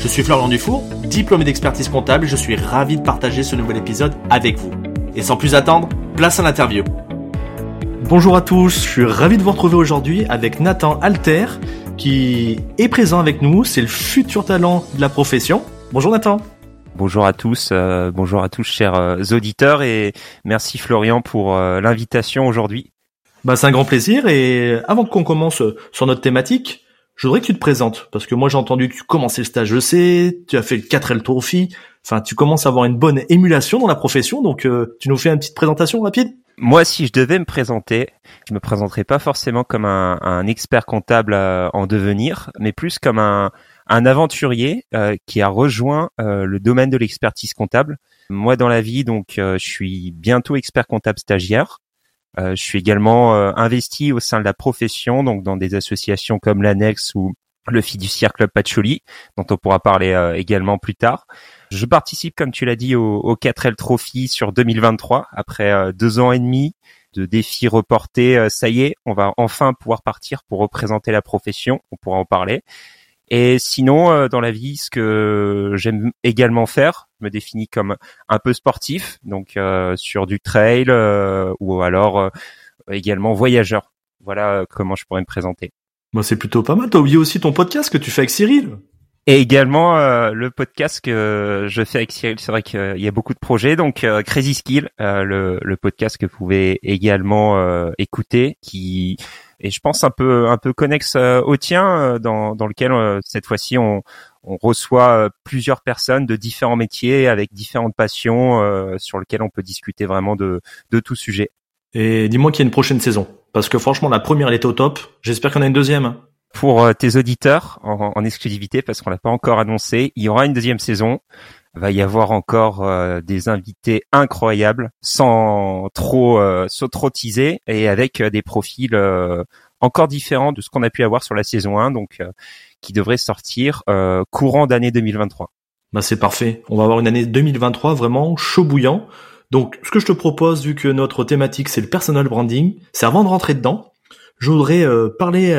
Je suis Florian Dufour, diplômé d'expertise comptable et je suis ravi de partager ce nouvel épisode avec vous. Et sans plus attendre, place à l'interview. Bonjour à tous, je suis ravi de vous retrouver aujourd'hui avec Nathan Alter qui est présent avec nous, c'est le futur talent de la profession. Bonjour Nathan. Bonjour à tous, euh, bonjour à tous chers euh, auditeurs et merci Florian pour euh, l'invitation aujourd'hui. Bah c'est un grand plaisir et avant qu'on commence sur notre thématique, je voudrais que tu te présentes parce que moi j'ai entendu que tu commençais le stage je sais, tu as fait le 4L Trophy, enfin tu commences à avoir une bonne émulation dans la profession donc tu nous fais une petite présentation rapide moi, si je devais me présenter, je me présenterais pas forcément comme un, expert comptable euh, en devenir, mais plus comme un, aventurier euh, qui a rejoint euh, le domaine de l'expertise comptable. Moi, dans la vie, donc, je suis bientôt expert comptable stagiaire. Je suis également investi au sein de la profession, donc dans des associations comme l'Annex ou le Fiduciaire Club Patchouli, dont on pourra parler également plus tard. Je participe, comme tu l'as dit, au, au 4L Trophy sur 2023 après euh, deux ans et demi de défis reportés. Euh, ça y est, on va enfin pouvoir partir pour représenter la profession. On pourra en parler. Et sinon, euh, dans la vie, ce que j'aime également faire, je me définis comme un peu sportif, donc sur du trail ou alors également voyageur. Voilà comment je pourrais me présenter. Moi, c'est plutôt pas mal. T'as oublié aussi ton podcast que tu fais avec Cyril. Et également euh, le podcast que je fais avec Cyril, c'est vrai qu'il y a beaucoup de projets. Donc euh, Crazy Skill, euh, le, le, podcast que vous pouvez également écouter, qui est je pense un peu un peu connexe au tien, dans, dans lequel cette fois-ci on, on reçoit plusieurs personnes de différents métiers avec différentes passions sur lesquelles on peut discuter vraiment de, de tout sujet. Et dis-moi qu'il y a une prochaine saison, parce que franchement la première elle est au top. J'espère qu'on a une deuxième. Pour euh, tes auditeurs en, exclusivité parce qu'on l'a pas encore annoncé. Il y aura une deuxième saison. Va y avoir encore euh, des invités incroyables, sans trop euh, teaser et avec des profils encore différents de ce qu'on a pu avoir sur la saison 1, donc qui devrait sortir courant d'année 2023. Bah c'est parfait. On va avoir une année 2023 vraiment chaud bouillant. Donc ce que je te propose, vu que notre thématique c'est le personal branding, c'est avant de rentrer dedans, je voudrais parler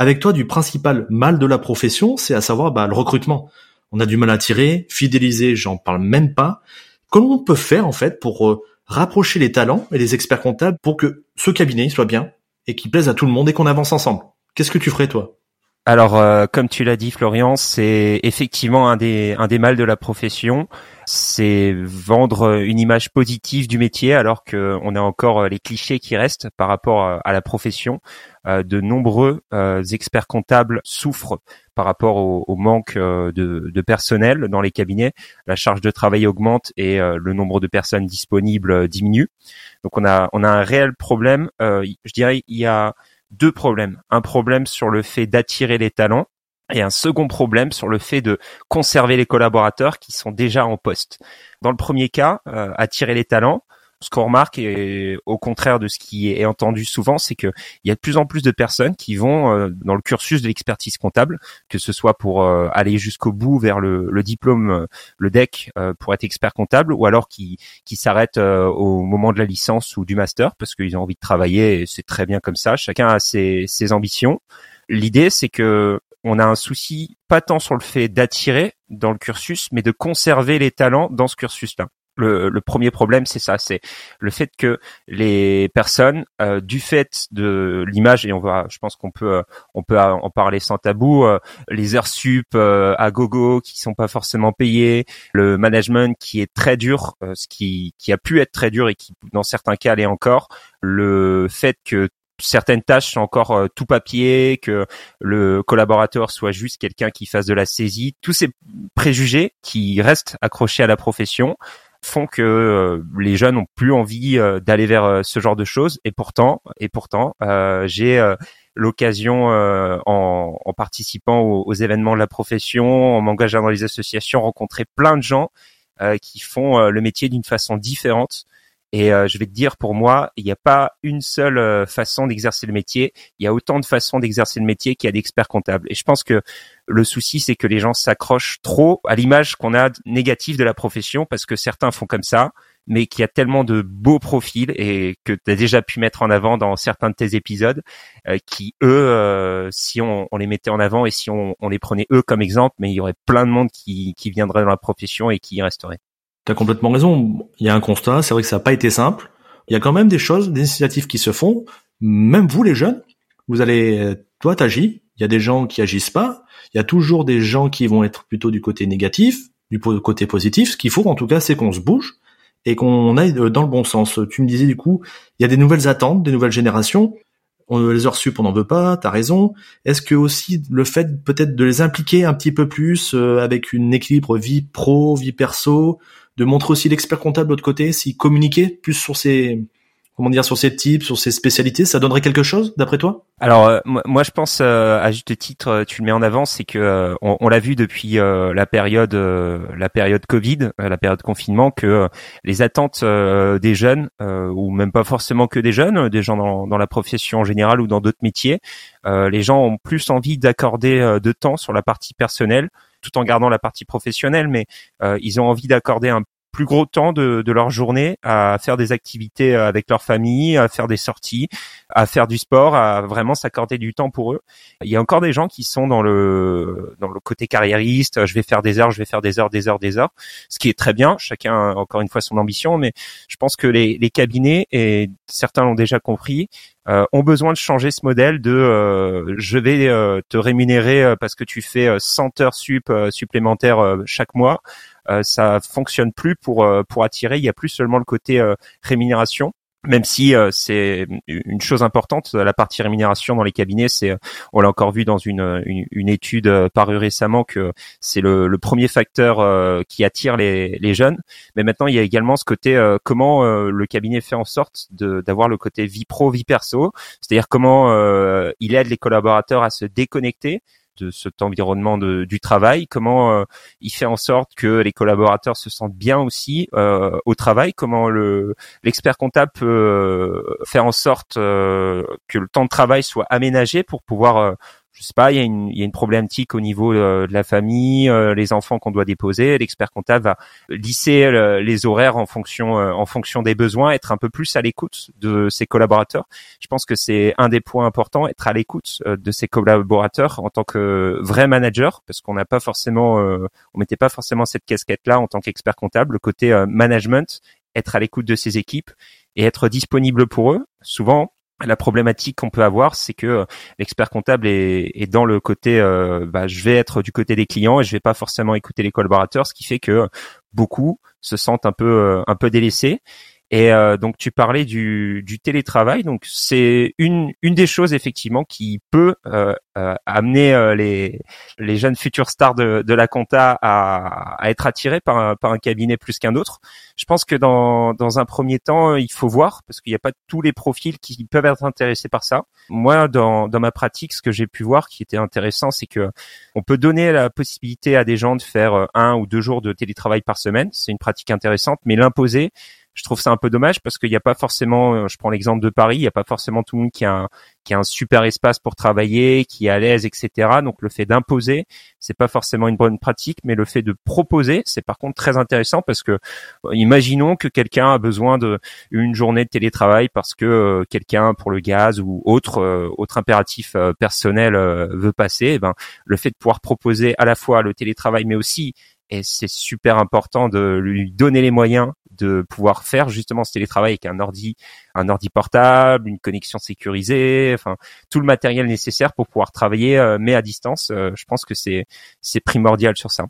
avec toi du principal mal de la profession, c'est à savoir bah, le recrutement. On a du mal à tirer, fidéliser, j'en parle même pas. Comment on peut faire en fait pour euh, rapprocher les talents et les experts comptables pour que ce cabinet soit bien et qu'il plaise à tout le monde et qu'on avance ensemble? Qu'est-ce que tu ferais toi? Alors, euh, comme tu l'as dit, Florian, c'est effectivement un des un des mal de la profession. C'est vendre une image positive du métier, alors qu'on a encore les clichés qui restent par rapport à la profession. Euh, de nombreux euh, experts comptables souffrent par rapport au, manque de, de, personnel dans les cabinets. La charge de travail augmente et le nombre de personnes disponibles diminue. Donc, on a on a un réel problème. je dirais il y a deux problèmes. Un problème sur le fait d'attirer les talents et un second problème sur le fait de conserver les collaborateurs qui sont déjà en poste. Dans le premier cas, euh, attirer les talents, ce qu'on remarque, et au contraire de ce qui est entendu souvent, c'est qu'il y a de plus en plus de personnes qui vont euh, dans le cursus de l'expertise comptable, que ce soit pour euh, aller jusqu'au bout vers le, le diplôme, euh, le DEC pour être expert comptable, ou alors qui, qui s'arrêtent au moment de la licence ou du master parce qu'ils ont envie de travailler. et C'est très bien comme ça. Chacun a ses, ses ambitions. L'idée, c'est que on a un souci pas tant sur le fait d'attirer dans le cursus, mais de conserver les talents dans ce cursus-là le, premier problème, c'est ça, c'est le fait que les personnes, euh, du fait de l'image, et on va, je pense qu'on peut, euh, on peut en parler sans tabou, euh, les heures sup à gogo qui sont pas forcément payées, le management qui est très dur, ce qui, qui a pu être très dur et qui, dans certains cas, l'est encore, le fait que certaines tâches sont encore tout papier, que le collaborateur soit juste quelqu'un qui fasse de la saisie, tous ces préjugés qui restent accrochés à la profession font que euh, les jeunes ont plus envie euh, d'aller vers euh, ce genre de choses et pourtant et pourtant j'ai l'occasion en, participant aux, aux, événements de la profession, en m'engageant dans les associations, rencontrer plein de gens qui font le métier d'une façon différente. Et euh, je vais te dire, pour moi, il n'y a pas une seule euh, façon d'exercer le métier. Il y a autant de façons d'exercer le métier qu'il y a d'experts comptables. Et je pense que le souci, c'est que les gens s'accrochent trop à l'image qu'on a négative de la profession parce que certains font comme ça, mais qu'il y a tellement de beaux profils et que tu as déjà pu mettre en avant dans certains de tes épisodes, euh, qui eux, si on, les mettait en avant et si on, on, les prenait eux comme exemple, mais il y aurait plein de monde qui, qui viendrait dans la profession et qui y resterait. Complètement raison. Il y a un constat. C'est vrai que ça n'a pas été simple. Il y a quand même des choses, des initiatives qui se font. Même vous, les jeunes, vous allez, toi, t'agis. Il y a des gens qui agissent pas. Il y a toujours des gens qui vont être plutôt du côté négatif, du côté positif. Ce qu'il faut, en tout cas, c'est qu'on se bouge et qu'on aille dans le bon sens. Tu me disais, du coup, il y a des nouvelles attentes, des nouvelles générations. On, les heures sup, on n'en veut pas, t'as raison. Est-ce que aussi le fait peut-être de les impliquer un petit peu plus euh, avec une équilibre vie pro, vie perso, de montrer aussi l'expert comptable de l'autre côté, s'il communiquait plus sur ses comment dire sur ses types, sur ses spécialités, ça donnerait quelque chose d'après toi? Alors euh, moi je pense euh, à juste titre, euh, tu le mets en avant, c'est que on, l'a vu depuis la période la période Covid, la période confinement, que les attentes des jeunes ou même pas forcément que des jeunes, des gens dans, dans la profession en général ou dans d'autres métiers, les gens ont plus envie d'accorder de temps sur la partie personnelle tout en gardant la partie professionnelle, mais euh, ils ont envie d'accorder un plus gros temps de, leur journée à faire des activités euh, avec leur famille, à faire des sorties, à faire du sport, à vraiment s'accorder du temps pour eux. Il y a encore des gens qui sont dans le dans le côté carriériste, je vais faire des heures, je vais faire des heures, des heures, des heures, ce qui est très bien, chacun encore une fois son ambition, mais je pense que les, cabinets, et certains l'ont déjà compris, ont besoin de changer ce modèle de euh, je vais euh, te rémunérer parce que tu fais 100 heures sup supplémentaires chaque mois euh, ça fonctionne plus pour euh, pour attirer. Il y a plus seulement le côté euh, rémunération même si c'est une chose importante, la partie rémunération dans les cabinets, c'est, on l'a encore vu dans une, une, étude parue récemment que c'est le, le, premier facteur qui attire les, les, jeunes. Mais maintenant, il y a également ce côté comment le cabinet fait en sorte d'avoir le côté vie pro, vie perso, c'est-à-dire comment il aide les collaborateurs à se déconnecter de cet environnement de, du travail, comment euh, il fait en sorte que les collaborateurs se sentent bien aussi euh, au travail, comment le l'expert comptable peut euh, faire en sorte que le temps de travail soit aménagé pour pouvoir je sais pas, il y a une, il y a une problématique au niveau euh, de la famille, euh, les enfants qu'on doit déposer. L'expert comptable va lisser euh, les horaires en fonction, en fonction des besoins, être un peu plus à l'écoute de ses collaborateurs. Je pense que c'est un des points importants, être à l'écoute de ses collaborateurs en tant que vrai manager, parce qu'on n'a pas forcément, on mettait pas forcément cette casquette-là en tant qu'expert comptable. Le côté management, être à l'écoute de ses équipes et être disponible pour eux. Souvent, la problématique qu'on peut avoir, c'est que euh, l'expert comptable est, dans le côté, euh, bah, je vais être du côté des clients et je vais pas forcément écouter les collaborateurs, ce qui fait que beaucoup se sentent un peu euh, un peu délaissés et euh, donc tu parlais du, du télétravail, donc c'est une une des choses effectivement qui peut euh, euh, amener les les jeunes futurs stars de, de la compta à, à être attirés par un, par un cabinet plus qu'un autre. Je pense que dans dans un premier temps il faut voir parce qu'il n'y a pas tous les profils qui peuvent être intéressés par ça. Moi dans dans ma pratique ce que j'ai pu voir qui était intéressant c'est que on peut donner la possibilité à des gens de faire un ou deux jours de télétravail par semaine, c'est une pratique intéressante, mais l'imposer je trouve ça un peu dommage parce qu'il n'y a pas forcément, euh, je prends l'exemple de Paris, il n'y a pas forcément tout le monde qui a un, qui a un super espace pour travailler, qui est à l'aise, etc. Donc le fait d'imposer, c'est pas forcément une bonne pratique, mais le fait de proposer, c'est par contre très intéressant parce que euh, imaginons que quelqu'un a besoin de une journée de télétravail parce que euh, quelqu'un pour le gaz ou autre autre impératif personnel veut passer. Eh ben le fait de pouvoir proposer à la fois le télétravail, mais aussi et c'est super important de lui donner les moyens de pouvoir faire justement ce télétravail avec un ordi, un ordi portable, une connexion sécurisée, enfin tout le matériel nécessaire pour pouvoir travailler, euh, mais à distance. Euh, je pense que c'est c'est primordial sur ça.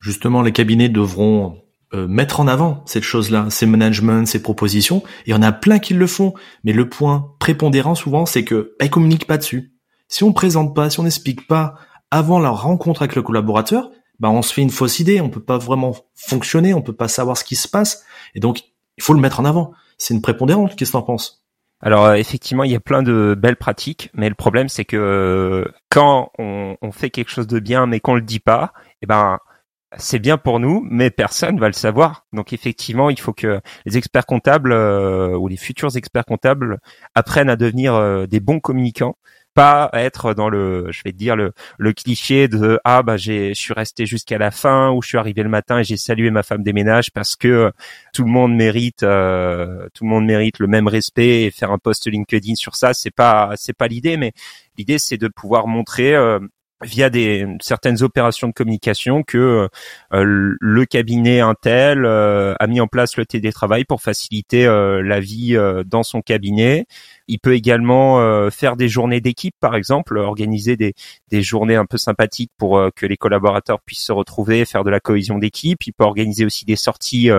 Justement, les cabinets devront euh, mettre en avant cette chose-là, ces managements, ces propositions. Il y en a plein qui le font, mais le point prépondérant souvent, c'est que bah, ils communiquent pas dessus. Si on présente pas, si on n'explique pas avant la rencontre avec le collaborateur, bah on se fait une fausse idée, on peut pas vraiment fonctionner, on peut pas savoir ce qui se passe, et donc il faut le mettre en avant. C'est une prépondérante. Qu'est-ce que t'en penses? Alors effectivement, il y a plein de belles pratiques, mais le problème c'est que quand on, fait quelque chose de bien mais qu'on le dit pas, eh ben c'est bien pour nous, mais personne va le savoir. Donc effectivement, il faut que les experts comptables euh, ou les futurs experts comptables apprennent à devenir euh, des bons communicants, pas être dans le, je vais dire le, le cliché de ah bah j'ai, je suis resté jusqu'à la fin ou je suis arrivé le matin et j'ai salué ma femme des ménages parce que tout le monde mérite, euh, tout le monde mérite le même respect et faire un post LinkedIn sur ça, c'est pas, c'est pas l'idée, mais l'idée c'est de pouvoir montrer via des certaines opérations de communication que euh, le cabinet Intel euh, a mis en place le télétravail pour faciliter euh, la vie dans son cabinet. Il peut également faire des journées d'équipe, par exemple, organiser des, des journées un peu sympathiques pour que les collaborateurs puissent se retrouver, faire de la cohésion d'équipe. Il peut organiser aussi des sorties,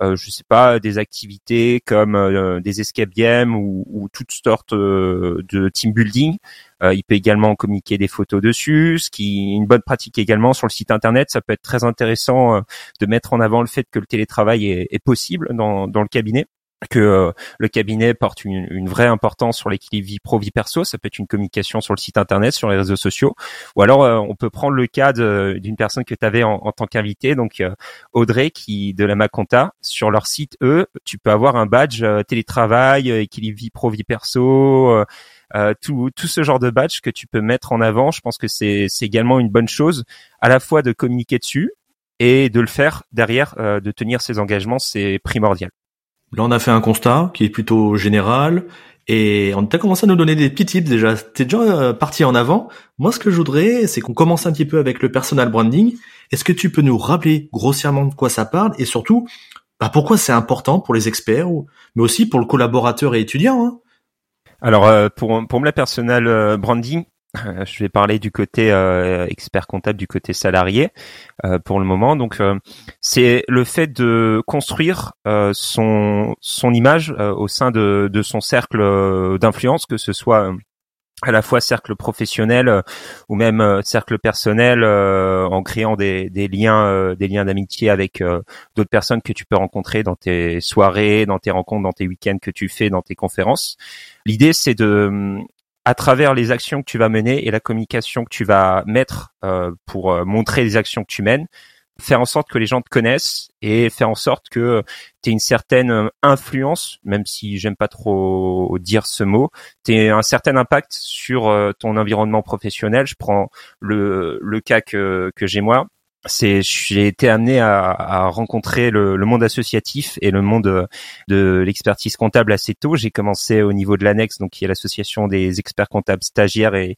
je sais pas, des activités comme des escape games ou, ou toutes sortes de team building euh, il peut également communiquer des photos dessus, ce qui une bonne pratique également sur le site internet. Ça peut être très intéressant euh, de mettre en avant le fait que le télétravail est, possible dans, le cabinet que euh, le cabinet porte une, vraie importance sur l'équilibre vie pro vie perso. Ça peut être une communication sur le site internet, sur les réseaux sociaux, ou alors on peut prendre le cas d'une personne que tu avais en, tant qu'invité, donc Audrey qui de la Maconta. Sur leur site, eux, tu peux avoir un badge télétravail, équilibre vie pro vie perso euh, tout, tout ce genre de badge que tu peux mettre en avant. Je pense que c'est également une bonne chose, à la fois de communiquer dessus et de le faire derrière, euh, de tenir ses engagements, c'est primordial. Là, on a fait un constat qui est plutôt général et on a commencé à nous donner des petits tips déjà. T'es déjà euh, parti en avant. Moi, ce que je voudrais, c'est qu'on commence un petit peu avec le personal branding. Est-ce que tu peux nous rappeler grossièrement de quoi ça parle et surtout, bah, pourquoi c'est important pour les experts, mais aussi pour le collaborateur et étudiant hein? Alors euh, pour pour le personnel euh, branding, euh, je vais parler du côté expert comptable, du côté salarié pour le moment. Donc c'est le fait de construire son son image au sein de de son cercle d'influence, que ce soit à la fois cercle professionnel euh, ou même euh, cercle personnel euh, en créant des, des liens des liens d'amitié avec d'autres personnes que tu peux rencontrer dans tes soirées, dans tes rencontres, dans tes week-ends que tu fais, dans tes conférences. L'idée c'est de à travers les actions que tu vas mener et la communication que tu vas mettre pour montrer les actions que tu mènes, faire en sorte que les gens te connaissent et faire en sorte que tu aies une certaine euh, influence, même si j'aime pas trop dire ce mot, tu un certain impact sur euh, ton environnement professionnel. Je prends le, le cas que, que j'ai moi c'est j'ai été amené à, à rencontrer le, le, monde associatif et le monde de l'expertise comptable assez tôt. J'ai commencé au niveau de l'annexe, donc qui est l'association des experts comptables stagiaires et,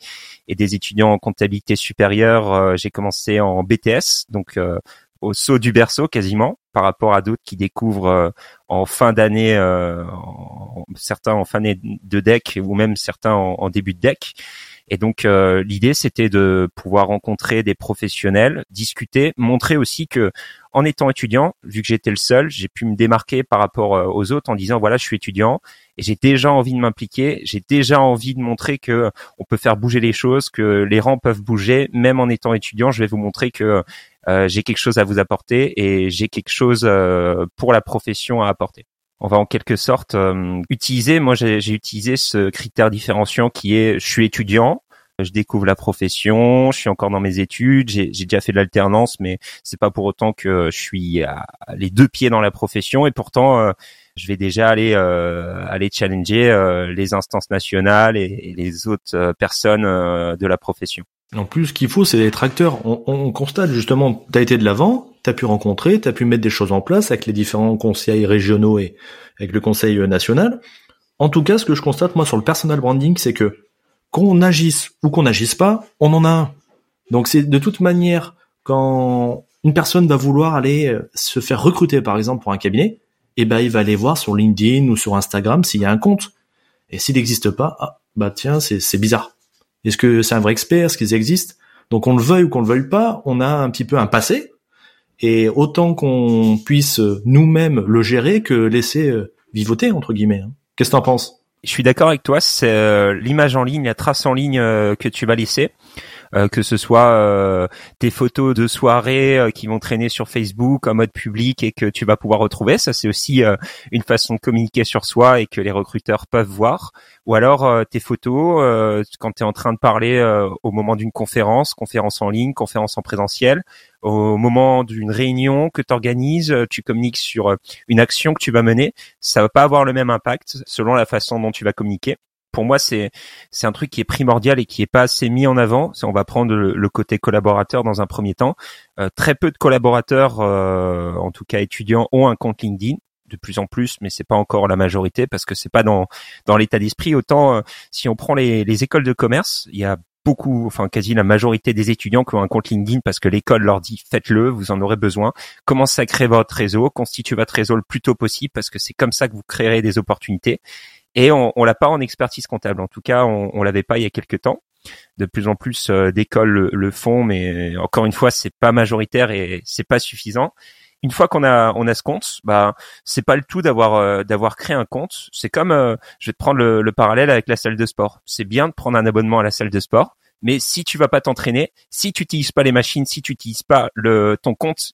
et des étudiants en comptabilité supérieure. Euh, j'ai commencé en BTS, donc euh, au saut du berceau quasiment, par rapport à d'autres qui découvrent euh, en fin d'année, certains en fin de deck ou même certains en, en début de deck. Et donc euh, l'idée c'était de pouvoir rencontrer des professionnels, discuter, montrer aussi que en étant étudiant, vu que j'étais le seul, j'ai pu me démarquer par rapport euh, aux autres en disant voilà je suis étudiant et j'ai déjà envie de m'impliquer, j'ai déjà envie de montrer que on peut faire bouger les choses, que les rangs peuvent bouger, même en étant étudiant. Je vais vous montrer que euh, j'ai quelque chose à vous apporter et j'ai quelque chose pour la profession à apporter on va en quelque sorte euh, utiliser, moi j'ai utilisé ce critère différenciant qui est je suis étudiant, je découvre la profession, je suis encore dans mes études, j'ai déjà fait de l'alternance, mais c'est pas pour autant que je suis les deux pieds dans la profession et pourtant euh, je vais déjà aller euh, aller challenger les instances nationales et, les autres personnes de la profession. En plus, ce qu'il faut, c'est être acteur. On, on constate justement, tu été de l'avant, tu as pu rencontrer, tu as pu mettre des choses en place avec les différents conseils régionaux et avec le conseil national. En tout cas, ce que je constate moi sur le personal branding, c'est que qu'on agisse ou qu'on n'agisse pas, on en a un. Donc c'est de toute manière quand une personne va vouloir aller euh, se faire recruter par exemple pour un cabinet, eh ben il va aller voir sur LinkedIn ou sur Instagram s'il y a un compte. Et s'il n'existe pas, ah, bah tiens, c'est bizarre. Est-ce que c'est un vrai expert? Est-ce qu'ils existent? Donc on le veuille ou qu'on le veuille pas, on a un petit peu un passé et autant qu'on puisse nous-mêmes le gérer que laisser euh, vivoter entre guillemets. Hein. Qu'est-ce que t'en penses? Je suis d'accord avec toi. C'est euh, l'image en ligne, la trace en ligne euh, que tu vas laisser. Que ce soit tes photos de soirée qui vont traîner sur Facebook en mode public et que tu vas pouvoir retrouver. Ça, c'est aussi une façon de communiquer sur soi et que les recruteurs peuvent voir. Ou alors tes photos quand tu es en train de parler au moment d'une conférence, conférence en ligne, conférence en présentiel, au moment d'une réunion que tu organises, tu communiques sur une action que tu vas mener, ça va pas avoir le même impact selon la façon dont tu vas communiquer. Pour moi, c'est un truc qui est primordial et qui est pas assez mis en avant. On va prendre le, côté collaborateur dans un premier temps. Euh, très peu de collaborateurs, euh, en tout cas étudiants, ont un compte LinkedIn de plus en plus, mais c'est pas encore la majorité parce que c'est pas dans dans l'état d'esprit. Autant euh, si on prend les, les écoles de commerce, il y a beaucoup, enfin quasi la majorité des étudiants qui ont un compte LinkedIn parce que l'école leur dit faites-le, vous en aurez besoin. Commencez à créer votre réseau, constituez votre réseau le plus tôt possible parce que c'est comme ça que vous créerez des opportunités. Et on, on l'a pas en expertise comptable. En tout cas, on, on l'avait pas il y a quelques temps. De plus en plus euh, d'écoles le, font, mais encore une fois, c'est pas majoritaire et c'est pas suffisant une fois qu'on a on a ce compte, bah c'est pas le tout d'avoir euh, d'avoir créé un compte. C'est comme euh, je vais te prendre le, le, parallèle avec la salle de sport. C'est bien de prendre un abonnement à la salle de sport, mais si tu vas pas t'entraîner, si tu utilises pas les machines, si tu utilises pas le ton compte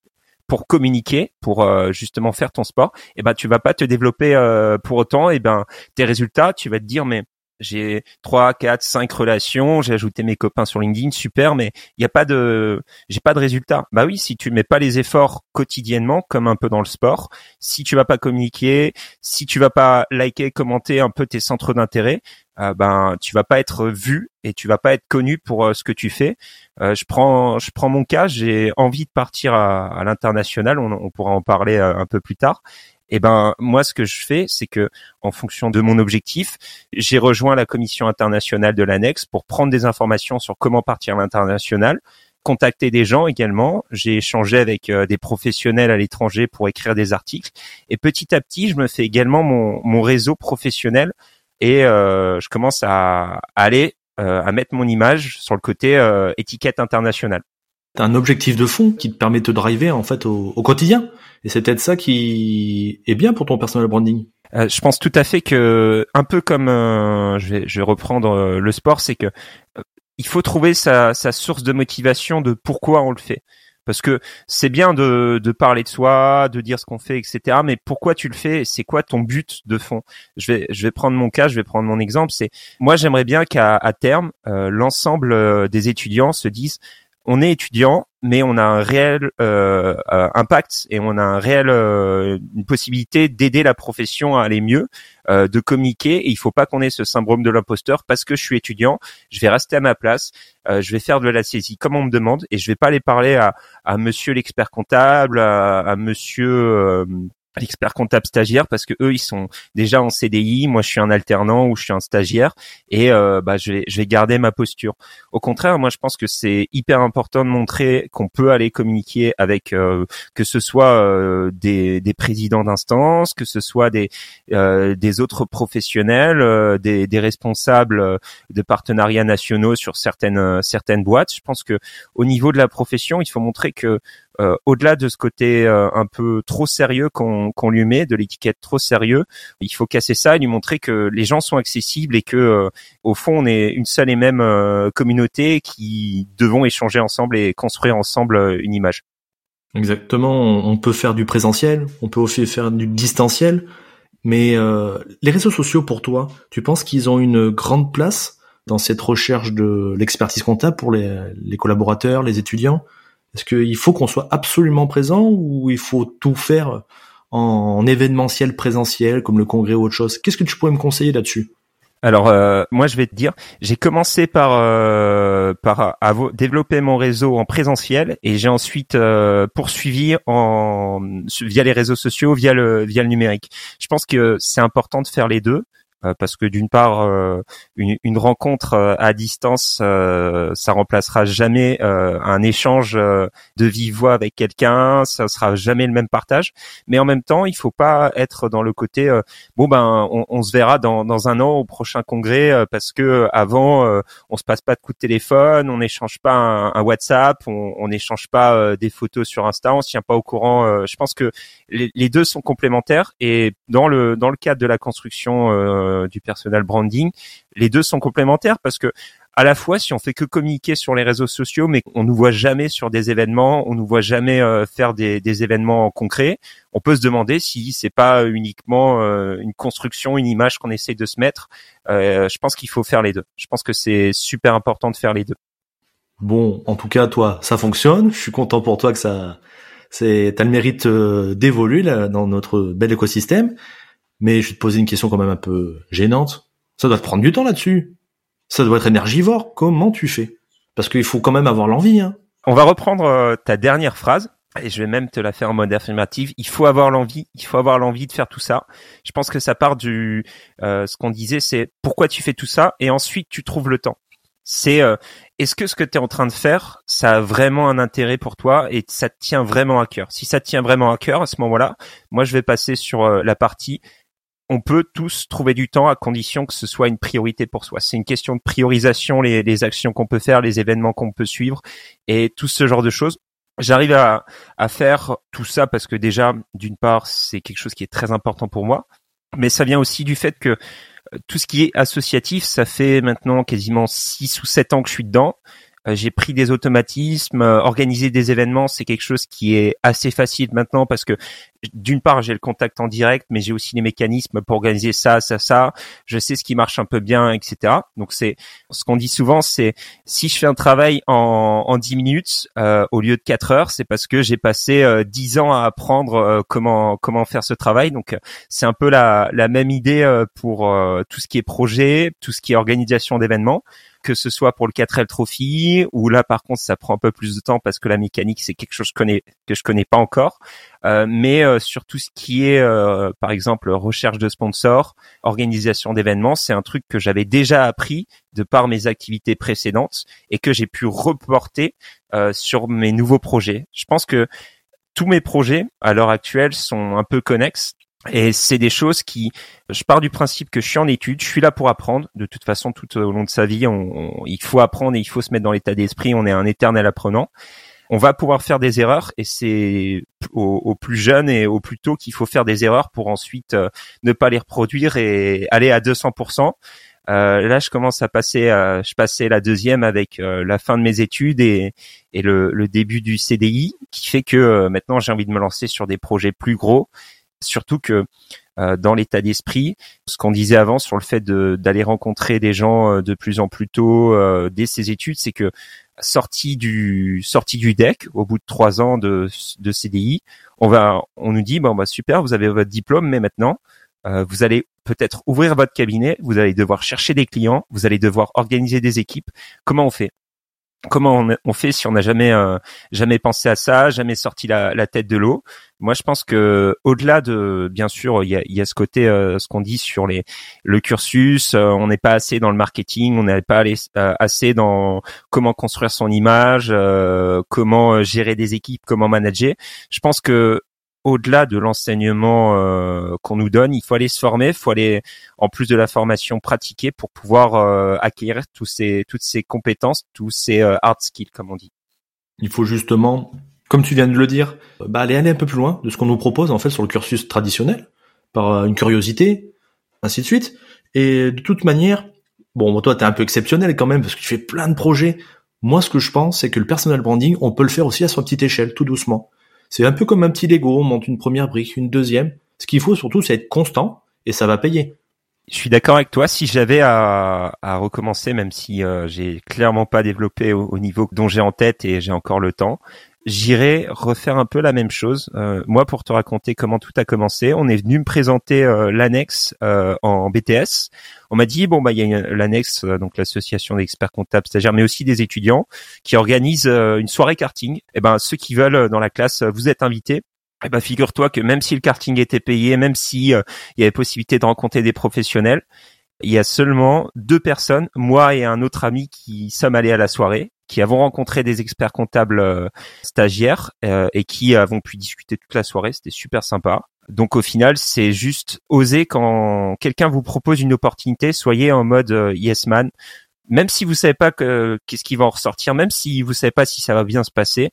pour communiquer, pour euh, justement faire ton sport, et eh ben tu vas pas te développer pour autant. Eh ben tes résultats, tu vas te dire mais j'ai trois, quatre, cinq relations, j'ai ajouté mes copains sur LinkedIn, super, mais il n'y a pas de, j'ai pas de résultat. Bah oui, si tu mets pas les efforts quotidiennement, comme un peu dans le sport, si tu vas pas communiquer, si tu vas pas liker, commenter un peu tes centres d'intérêt, euh, ben tu vas pas être vu et tu vas pas être connu pour euh, ce que tu fais. Euh, je prends, je prends mon cas, j'ai envie de partir à, l'international, on, on, pourra en parler un peu plus tard. Eh ben moi ce que je fais c'est que en fonction de mon objectif, j'ai rejoint la commission internationale de l'annexe pour prendre des informations sur comment partir à l'international, contacter des gens également, j'ai échangé avec euh, des professionnels à l'étranger pour écrire des articles et petit à petit, je me fais également mon, mon réseau professionnel et euh, je commence à, aller euh, à mettre mon image sur le côté étiquette internationale. T'as un objectif de fond qui te permet de te driver en fait au, quotidien. Et c'est peut-être ça qui est bien pour ton personal branding. Euh, je pense tout à fait que, un peu comme euh, je, vais, je, vais, reprendre euh, le sport, c'est que il faut trouver sa, sa, source de motivation de pourquoi on le fait. Parce que c'est bien de, de, parler de soi, de dire ce qu'on fait, etc. Mais pourquoi tu le fais C'est quoi ton but de fond? Je vais, je vais prendre mon cas, je vais prendre mon exemple. C'est moi, j'aimerais bien qu'à à terme, l'ensemble des étudiants se disent on est étudiant, mais on a un réel euh, euh, impact et on a un réel euh, une possibilité d'aider la profession à aller mieux, de communiquer. Et il faut pas qu'on ait ce syndrome de l'imposteur parce que je suis étudiant, je vais rester à ma place, je vais faire de la saisie comme on me demande et je vais pas aller parler à, Monsieur l'expert comptable, à Monsieur l'expert comptable stagiaire parce que eux ils sont déjà en CDI, moi je suis un alternant ou je suis un stagiaire et euh, bah je vais je vais garder ma posture. Au contraire, moi je pense que c'est hyper important de montrer qu'on peut aller communiquer avec euh, que ce soit euh, des, des présidents d'instance, que ce soit des des autres professionnels, des, des responsables de partenariats nationaux sur certaines certaines boîtes. Je pense que au niveau de la profession, il faut montrer que euh, au-delà de ce côté euh, un peu trop sérieux qu'on lui met, de l'étiquette trop sérieux, il faut casser ça et lui montrer que les gens sont accessibles et que euh, au fond on est une seule et même communauté qui devons échanger ensemble et construire ensemble une image. Exactement, on peut faire du présentiel, on peut aussi faire du distanciel, mais les réseaux sociaux pour toi, tu penses qu'ils ont une grande place dans cette recherche de l'expertise comptable pour les collaborateurs, les étudiants? Est-ce qu'il faut qu'on soit absolument présent ou il faut tout faire en événementiel présentiel comme le congrès ou autre chose? Qu'est-ce que tu pourrais me conseiller là-dessus? Alors euh, moi je vais te dire, j'ai commencé par euh, par développer mon réseau en présentiel et j'ai ensuite euh, poursuivi en via les réseaux sociaux, via le via le numérique. Je pense que c'est important de faire les deux. Euh, parce que d'une part, euh, une, rencontre euh, à distance, ça remplacera jamais un échange de vive voix avec quelqu'un, ça sera jamais le même partage. Mais en même temps, il faut pas être dans le côté bon ben on, se verra dans, dans un an au prochain congrès parce que avant on se passe pas de coups de téléphone, on n'échange pas un, WhatsApp, on n'échange pas des photos sur Insta, on se tient pas au courant. je pense que les, les, deux sont complémentaires et dans le dans le cadre de la construction du personal branding, les deux sont complémentaires parce que à la fois si on fait que communiquer sur les réseaux sociaux, mais on nous voit jamais sur des événements, on nous voit jamais euh, faire des, événements concrets, on peut se demander si c'est pas uniquement euh, une construction, une image qu'on essaye de se mettre. Euh, je pense qu'il faut faire les deux. Je pense que c'est super important de faire les deux. Bon, en tout cas, toi, ça fonctionne. Je suis content pour toi que ça, c'est, t'as le mérite d'évoluer dans notre bel écosystème. Mais je vais te poser une question quand même un peu gênante. Ça doit te prendre du temps là-dessus. Ça doit être énergivore. Comment tu fais? Parce qu'il faut quand même avoir l'envie. Hein. On va reprendre euh, ta dernière phrase et je vais même te la faire en mode affirmatif. Il faut avoir l'envie, il faut avoir l'envie de faire tout ça. Je pense que ça part du euh, ce qu'on disait, c'est pourquoi tu fais tout ça et ensuite tu trouves le temps. C'est euh, est-ce que ce que tu es en train de faire, ça a vraiment un intérêt pour toi et ça te tient vraiment à cœur? Si ça te tient vraiment à cœur à ce moment-là, moi je vais passer sur la partie on peut tous trouver du temps à condition que ce soit une priorité pour soi. C'est une question de priorisation, les, actions qu'on peut faire, les événements qu'on peut suivre et tout ce genre de choses. J'arrive à, faire tout ça parce que déjà, d'une part, c'est quelque chose qui est très important pour moi, mais ça vient aussi du fait que euh, tout ce qui est associatif, ça fait maintenant quasiment six ou sept ans que je suis dedans. Euh, j'ai pris des automatismes, euh, organiser des événements, c'est quelque chose qui est assez facile maintenant parce que d'une part j'ai le contact en direct, mais j'ai aussi les mécanismes pour organiser ça, ça, ça. Je sais ce qui marche un peu bien, etc. Donc c'est ce qu'on dit souvent, c'est si je fais un travail en, en 10 minutes euh, au lieu de 4 heures, c'est parce que j'ai passé euh, 10 ans à apprendre comment comment faire ce travail. Donc c'est un peu la, la même idée pour tout ce qui est projet, tout ce qui est organisation d'événements que ce soit pour le 4L Trophy, où là par contre ça prend un peu plus de temps parce que la mécanique c'est quelque chose que je connais que je connais pas encore, euh, mais euh, sur tout ce qui est euh, par exemple recherche de sponsors, organisation d'événements, c'est un truc que j'avais déjà appris de par mes activités précédentes et que j'ai pu reporter sur mes nouveaux projets. Je pense que tous mes projets à l'heure actuelle sont un peu connexes et c'est des choses qui, je pars du principe que je suis en études, je suis là pour apprendre. De toute façon, tout au long de sa vie, on, il faut apprendre et il faut se mettre dans l'état d'esprit. On est un éternel apprenant. On va pouvoir faire des erreurs et c'est au, plus jeune et au plus tôt qu'il faut faire des erreurs pour ensuite euh, ne pas les reproduire et aller à 200%. Euh, là, je commence à passer, euh, je passais la deuxième avec euh, la fin de mes études et, et le, le, début du CDI, qui fait que maintenant j'ai envie de me lancer sur des projets plus gros Surtout que euh, dans l'état d'esprit, ce qu'on disait avant sur le fait d'aller rencontrer des gens euh, de plus en plus tôt euh, dès ses études, c'est que sorti du sorti du deck au bout de trois ans de, de CDI, on va on nous dit bon bah super, vous avez votre diplôme, mais maintenant vous allez peut-être ouvrir votre cabinet, vous allez devoir chercher des clients, vous allez devoir organiser des équipes. Comment on fait? Comment on, fait si on n'a jamais euh, jamais pensé à ça, jamais sorti la, tête de l'eau Moi, je pense que au-delà de, bien sûr, il y a, ce côté, euh, ce qu'on dit sur les le cursus, euh, on n'est pas assez dans le marketing, on n'est pas assez dans comment construire son image, comment gérer des équipes, comment manager. Je pense que au-delà de l'enseignement euh, qu'on nous donne, il faut aller se former, il faut aller, en plus de la formation, pratiquer pour pouvoir euh, acquérir tous ces, toutes ces compétences, tous ces euh, hard skills, comme on dit. Il faut justement, comme tu viens de le dire, bah, aller aller un peu plus loin de ce qu'on nous propose en fait sur le cursus traditionnel, par une curiosité, ainsi de suite. Et de toute manière, bon, toi, t'es un peu exceptionnel quand même parce que tu fais plein de projets. Moi, ce que je pense, c'est que le personal branding, on peut le faire aussi à sa petite échelle, tout doucement. C'est un peu comme un petit Lego, on monte une première brique, une deuxième. Ce qu'il faut surtout, c'est être constant et ça va payer. Je suis d'accord avec toi. Si j'avais à, recommencer, même si euh, j'ai clairement pas développé au, niveau dont j'ai en tête et j'ai encore le temps, j'irai refaire un peu la même chose. Euh, moi, pour te raconter comment tout a commencé, on est venu me présenter euh, l'annexe euh, en BTS. On m'a dit bon bah il y a l'annexe, donc l'association d'experts comptables stagiaires, mais aussi des étudiants qui organisent une soirée karting. Et eh ben ceux qui veulent dans la classe, vous êtes invités. Eh ben figure-toi que même si le karting était payé, même si il y avait possibilité de rencontrer des professionnels, il y a seulement deux personnes, moi et un autre ami, qui sommes allés à la soirée qui avons rencontré des experts comptables euh, stagiaires euh, et qui avons pu discuter toute la soirée. C'était super sympa. Donc au final, c'est juste oser quand quelqu'un vous propose une opportunité, soyez en mode euh, yes man. Même si vous savez pas qu'est-ce qui va en ressortir, même si vous savez pas si ça va bien se passer,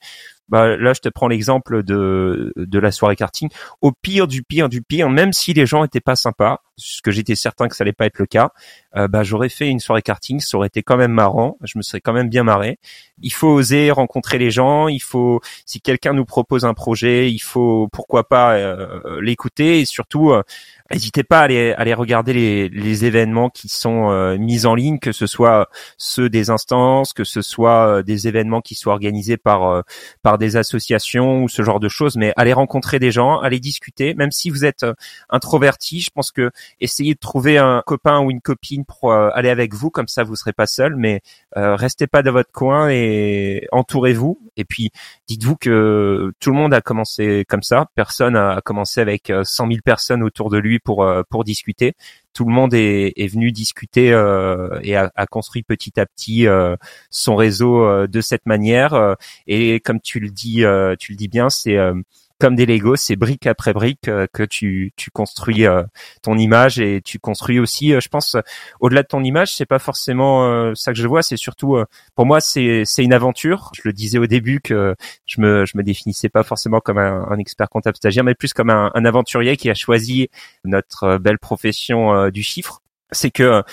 bah là je te prends l'exemple de de la soirée karting. Au pire du pire du pire, même si les gens étaient pas sympas, ce que j'étais certain que ça allait pas être le cas, euh, bah j'aurais fait une soirée karting, ça aurait été quand même marrant, je me serais quand même bien marré. Il faut oser rencontrer les gens, il faut si quelqu'un nous propose un projet, il faut pourquoi pas euh, l'écouter et surtout euh, N'hésitez pas à aller, aller regarder les, les, événements qui sont euh, mis en ligne, que ce soit ceux des instances, que ce soit euh, des événements qui soient organisés par euh, par des associations ou ce genre de choses. Mais allez rencontrer des gens, allez discuter. Même si vous êtes introverti, je pense que essayez de trouver un copain ou une copine pour aller avec vous, comme ça vous serez pas seul. Mais restez pas dans votre coin et entourez-vous. Et puis dites-vous que tout le monde a commencé comme ça. Personne a commencé avec 100 000 personnes autour de lui pour euh, pour discuter. Tout le monde est, venu discuter euh, et a, construit petit à petit euh, son réseau de cette manière. et comme tu le dis, tu le dis bien, c'est comme des Legos, c'est brique après brique euh, que tu, tu construis euh, ton image et tu construis aussi, euh, je pense, au-delà de ton image, c'est pas forcément ça que je vois, c'est surtout, pour moi, c'est, une aventure. Je le disais au début que je me, je me définissais pas forcément comme un, expert comptable stagiaire, mais plus comme un, un aventurier qui a choisi notre belle profession du chiffre. C'est que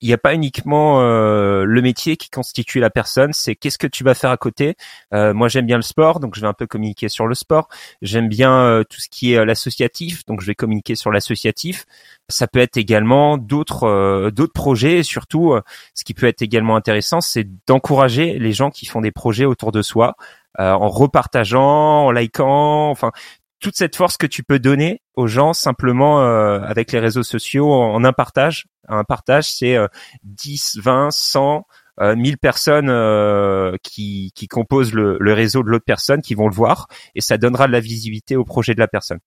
il n'y a pas uniquement euh, le métier qui constitue la personne, c'est qu'est-ce que tu vas faire à côté. Euh, moi, j'aime bien le sport, donc je vais un peu communiquer sur le sport. J'aime bien euh, tout ce qui est l'associatif, donc je vais communiquer sur l'associatif. Ça peut être également d'autres d'autres projets. Et surtout, ce qui peut être également intéressant, c'est d'encourager les gens qui font des projets autour de soi. en repartageant, en likant, enfin toute cette force que tu peux donner aux gens simplement euh, avec les réseaux sociaux en, un partage. Un partage, c'est 10, 20, 100, 1000 personnes euh, qui, qui composent le, le réseau de l'autre personne, qui vont le voir, et ça donnera de la visibilité au projet de la personne.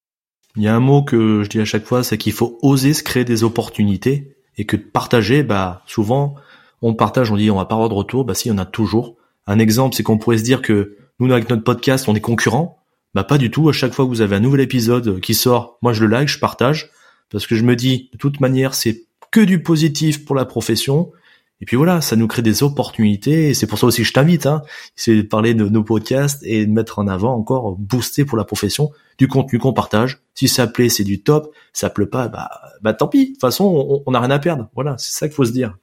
Il y a un mot que je dis à chaque fois, c'est qu'il faut oser se créer des opportunités, et que partager, bah souvent, on partage, on dit on va pas avoir de retour, bah si, il y en a toujours. Un exemple, c'est qu'on pourrait se dire que nous, avec notre podcast, on est concurrents, bah pas du tout. À chaque fois que vous avez un nouvel épisode qui sort, moi je le like, je partage, parce que je me dis, de toute manière, c'est que du positif pour la profession. Et puis voilà, ça nous crée des opportunités. Et c'est pour ça aussi que je t'invite, hein, c'est de parler de nos podcasts et de mettre en avant encore, booster pour la profession du contenu qu'on partage. Si ça plaît, c'est du top. Ça plaît pas, bah, bah tant pis. De toute façon, on n'a rien à perdre. Voilà, c'est ça qu'il faut se dire.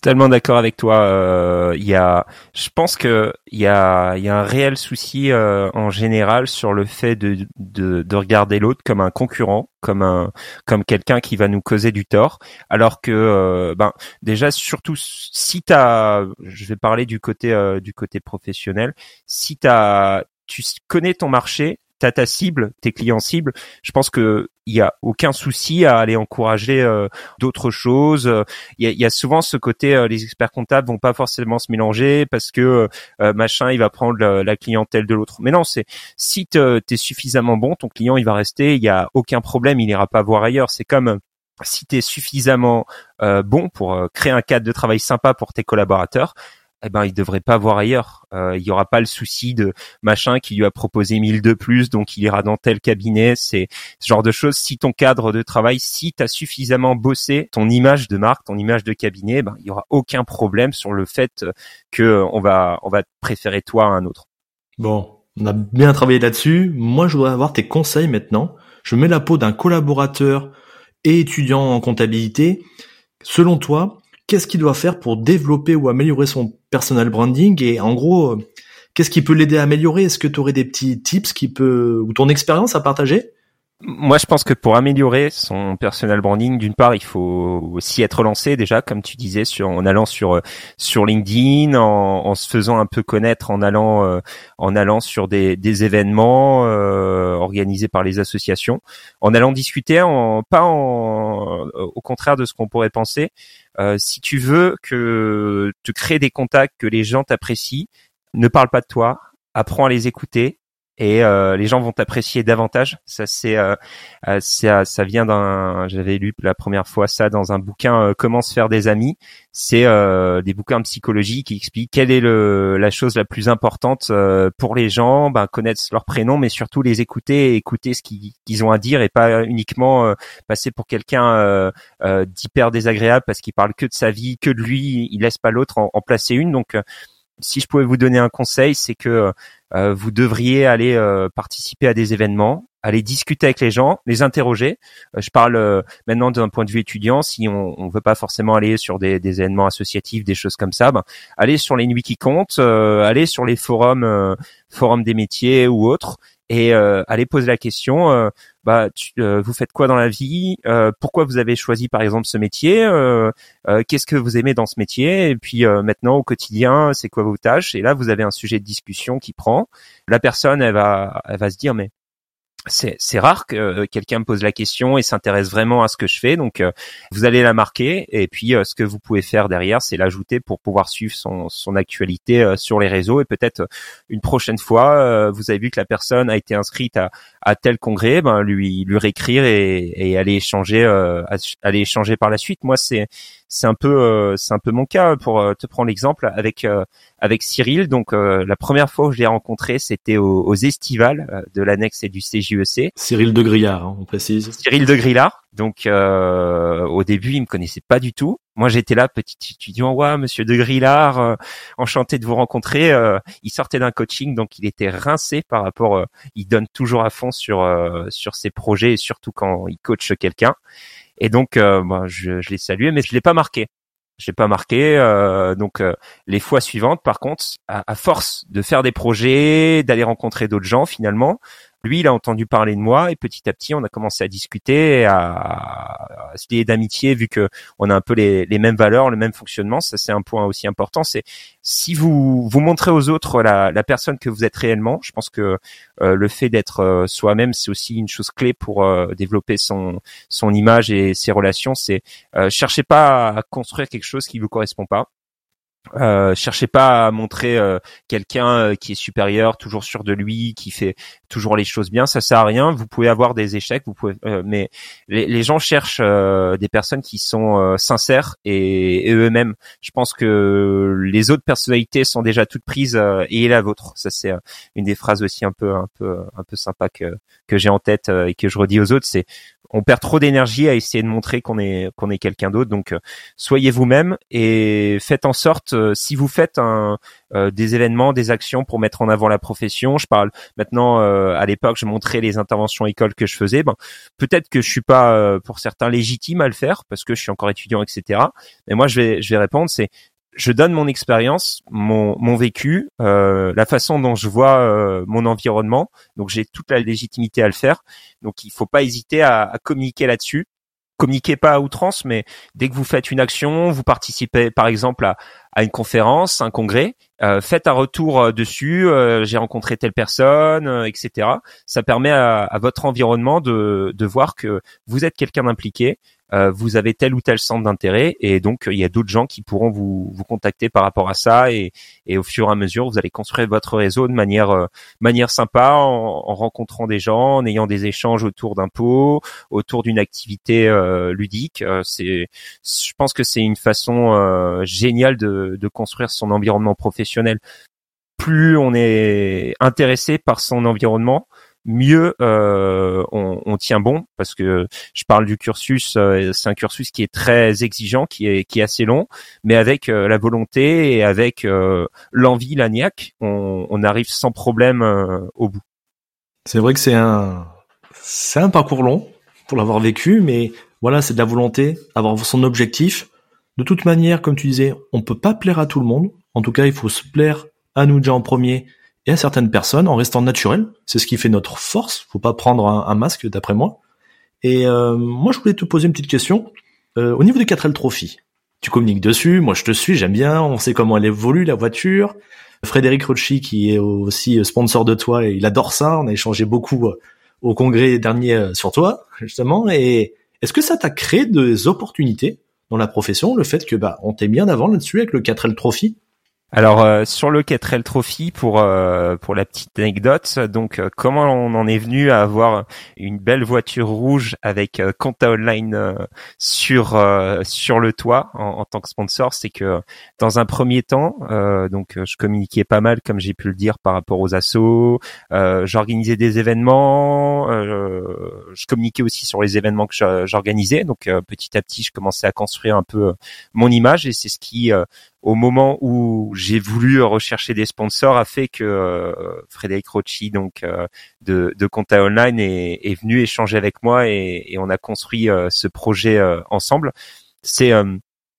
Tellement d'accord avec toi. Euh, il y a, je pense que il y a, il y a un réel souci euh, en général sur le fait de, de, de regarder l'autre comme un concurrent, comme un, comme quelqu'un qui va nous causer du tort, alors que, euh, ben, déjà surtout si t'as, je vais parler du côté du côté professionnel, si t'as, tu connais ton marché, t'as ta cible, tes clients cibles, je pense que il y a aucun souci à aller encourager euh, d'autres choses. Il y a, souvent ce côté, euh, les experts comptables vont pas forcément se mélanger parce que euh, machin, il va prendre la, clientèle de l'autre. Mais non, c'est si tu es suffisamment bon, ton client il va rester, il y a aucun problème, il ira pas voir ailleurs. C'est comme si tu es suffisamment bon pour créer un cadre de travail sympa pour tes collaborateurs, eh ben il devrait pas voir ailleurs. Euh, il y aura pas le souci de machin qui lui a proposé 1000 de plus, donc il ira dans tel cabinet. C'est ce genre de choses. Si ton cadre de travail, si tu as suffisamment bossé ton image de marque, ton image de cabinet, ben il y aura aucun problème sur le fait que on va on va préférer toi à un autre. Bon, on a bien travaillé là-dessus. Moi, je voudrais avoir tes conseils maintenant. Je mets la peau d'un collaborateur et étudiant en comptabilité. Selon toi, qu'est-ce qu'il doit faire pour développer ou améliorer son personal branding et en gros, euh, qu'est-ce qui peut l'aider à améliorer? Est-ce que tu aurais des petits tips qui peut ou ton expérience à partager? Moi, je pense que pour améliorer son personal branding, d'une part, il faut aussi être lancé déjà, comme tu disais, sur en allant sur euh, sur LinkedIn, en, en se faisant un peu connaître, en allant euh, en allant sur des, des événements euh, organisés par les associations, en allant discuter, en pas en au contraire de ce qu'on pourrait penser. Si tu veux que te créer des contacts, que les gens t'apprécient, ne parle pas de toi, apprends à les écouter, et euh, les gens vont t'apprécier davantage. Ça c'est euh, euh, ça, ça vient d'un j'avais lu la première fois ça dans un bouquin Comment se faire des amis. C'est des bouquins de psychologie qui expliquent quelle est le, la chose la plus importante pour les gens, ben, connaître leur prénom, mais surtout les écouter, et écouter ce qu'ils ont à dire et pas uniquement passer pour quelqu'un d'hyper désagréable parce qu'il parle que de sa vie, que de lui, il laisse pas l'autre en, en placer une. Donc si je pouvais vous donner un conseil, c'est que vous devriez aller participer à des événements, aller discuter avec les gens, les interroger. je parle maintenant d'un point de vue étudiant. Si on ne veut pas forcément aller sur des, événements associatifs, des choses comme ça, ben, aller sur les nuits qui comptent, aller sur les forums, forums des métiers ou autres, et euh, aller poser la question euh, bah euh, vous faites quoi dans la vie pourquoi vous avez choisi par exemple ce métier qu'est-ce que vous aimez dans ce métier et puis maintenant au quotidien c'est quoi vos tâches et là vous avez un sujet de discussion qui prend. La personne elle va elle va se dire mais c'est rare que euh, quelqu'un me pose la question et s'intéresse vraiment à ce que je fais. Donc, euh, vous allez la marquer et puis euh, ce que vous pouvez faire derrière, c'est l'ajouter pour pouvoir suivre son, son actualité sur les réseaux et peut-être une prochaine fois, vous avez vu que la personne a été inscrite à, à tel congrès, ben lui lui réécrire et, et aller échanger, aller échanger par la suite. Moi, c'est c'est un peu c'est un peu mon cas pour te prendre l'exemple avec avec Cyril. Donc la première fois où je l'ai rencontré, c'était aux, aux estivales de l'annexe et du CJEC. Cyril de Grillard, hein, on précise. Cyril de Grillard. Donc euh, au début, il me connaissait pas du tout. Moi, j'étais là, petit étudiant, ouais, Monsieur de Grillard, euh, enchanté de vous rencontrer. Euh, il sortait d'un coaching, donc il était rincé par rapport. il donne toujours à fond sur sur ses projets, et surtout quand il coach quelqu'un. Et donc, moi, je, l'ai salué, mais je l'ai pas marqué. Je l'ai pas marqué. donc les fois suivantes, par contre, à, force de faire des projets, d'aller rencontrer d'autres gens, finalement, lui, il a entendu parler de moi et petit à petit, on a commencé à discuter, à, se lier d'amitié vu que on a un peu les, mêmes valeurs, le même fonctionnement. Ça, c'est un point aussi important. C'est si vous vous montrez aux autres la, personne que vous êtes réellement. Je pense que euh, le fait d'être euh, soi-même, c'est aussi une chose clé pour euh, développer son son image et ses relations. C'est cherchez pas à construire quelque chose qui vous correspond pas. Euh, cherchez pas à montrer euh, quelqu'un euh, qui est supérieur, toujours sûr de lui, qui fait toujours les choses bien. Ça sert à rien. Vous pouvez avoir des échecs, vous pouvez, euh, mais les, les, gens cherchent des personnes qui sont sincères et, eux-mêmes. Je pense que les autres personnalités sont déjà toutes prises et la vôtre. Ça c'est une des phrases aussi un peu un peu un peu sympa que que j'ai en tête et que je redis aux autres. C'est on perd trop d'énergie à essayer de montrer qu'on est qu'on est quelqu'un d'autre. Donc euh, soyez vous-même et faites en sorte euh, si vous faites un, euh, des événements, des actions pour mettre en avant la profession. Je parle maintenant à l'époque, je montrais les interventions écoles que je faisais. Ben peut-être que je suis pas pour certains légitime à le faire parce que je suis encore étudiant, etc. Mais moi je vais je vais répondre c'est je donne mon expérience, mon, mon vécu, euh, la façon dont je vois euh, mon environnement. Donc j'ai toute la légitimité à le faire. Donc il faut pas hésiter à, à communiquer là-dessus. Communiquez pas à outrance, mais dès que vous faites une action, vous participez par exemple à, à une conférence, un congrès, euh, faites un retour euh, dessus. Euh, j'ai rencontré telle personne, etc. Ça permet à, à, votre environnement de, de voir que vous êtes quelqu'un d'impliqué, euh, vous avez tel ou tel centre d'intérêt et donc il y a d'autres gens qui pourront vous, vous contacter par rapport à ça et, et au fur et à mesure vous allez construire votre réseau de manière euh, manière sympa en, en, rencontrant des gens, en ayant des échanges autour pot, autour d'une activité euh, ludique. c'est je pense que c'est une façon géniale de, de construire son environnement professionnel. Plus on est intéressé par son environnement, mieux euh, on, tient bon parce que je parle du cursus, euh, c'est un cursus qui est très exigeant, qui est assez long, mais avec euh, la volonté et avec l'envie, la niaque, on, on, arrive sans problème au bout. C'est vrai que c'est un c'est un parcours long pour l'avoir vécu, mais voilà, c'est de la volonté, avoir son objectif. De toute manière, comme tu disais, on peut pas plaire à tout le monde. En tout cas, il faut se plaire à nous déjà en premier à certaines personnes en restant naturel. C'est ce qui fait notre force. Faut pas prendre un, masque, d'après moi. Et euh, moi, je voulais te poser une petite question. Euh, au niveau des 4L Trophy, tu communiques dessus. Moi, je te suis, j'aime bien. On sait comment elle évolue, la voiture. Frédéric Rocci, qui est aussi sponsor de toi, il adore ça. On a échangé beaucoup euh, au congrès dernier sur toi, justement. Et est-ce que ça t'a créé des opportunités dans la profession, le fait que bah on t'ait bien avant là-dessus avec le 4L Trophy alors euh, sur le 4L Trophy pour euh, pour la petite anecdote, donc euh, comment on en est venu à avoir une belle voiture rouge avec Compta Online sur sur le toit en, tant que sponsor, c'est que dans un premier temps, donc je communiquais pas mal comme j'ai pu le dire par rapport aux assos, j'organisais des événements, je communiquais aussi sur les événements que j'organisais, donc petit à petit je commençais à construire un peu mon image et c'est ce qui au moment où j'ai voulu rechercher des sponsors a fait que euh, Frédéric Rochi donc euh, de, de Conta Online est, est, venu échanger avec moi et, et on a construit euh, ce projet ensemble. C'est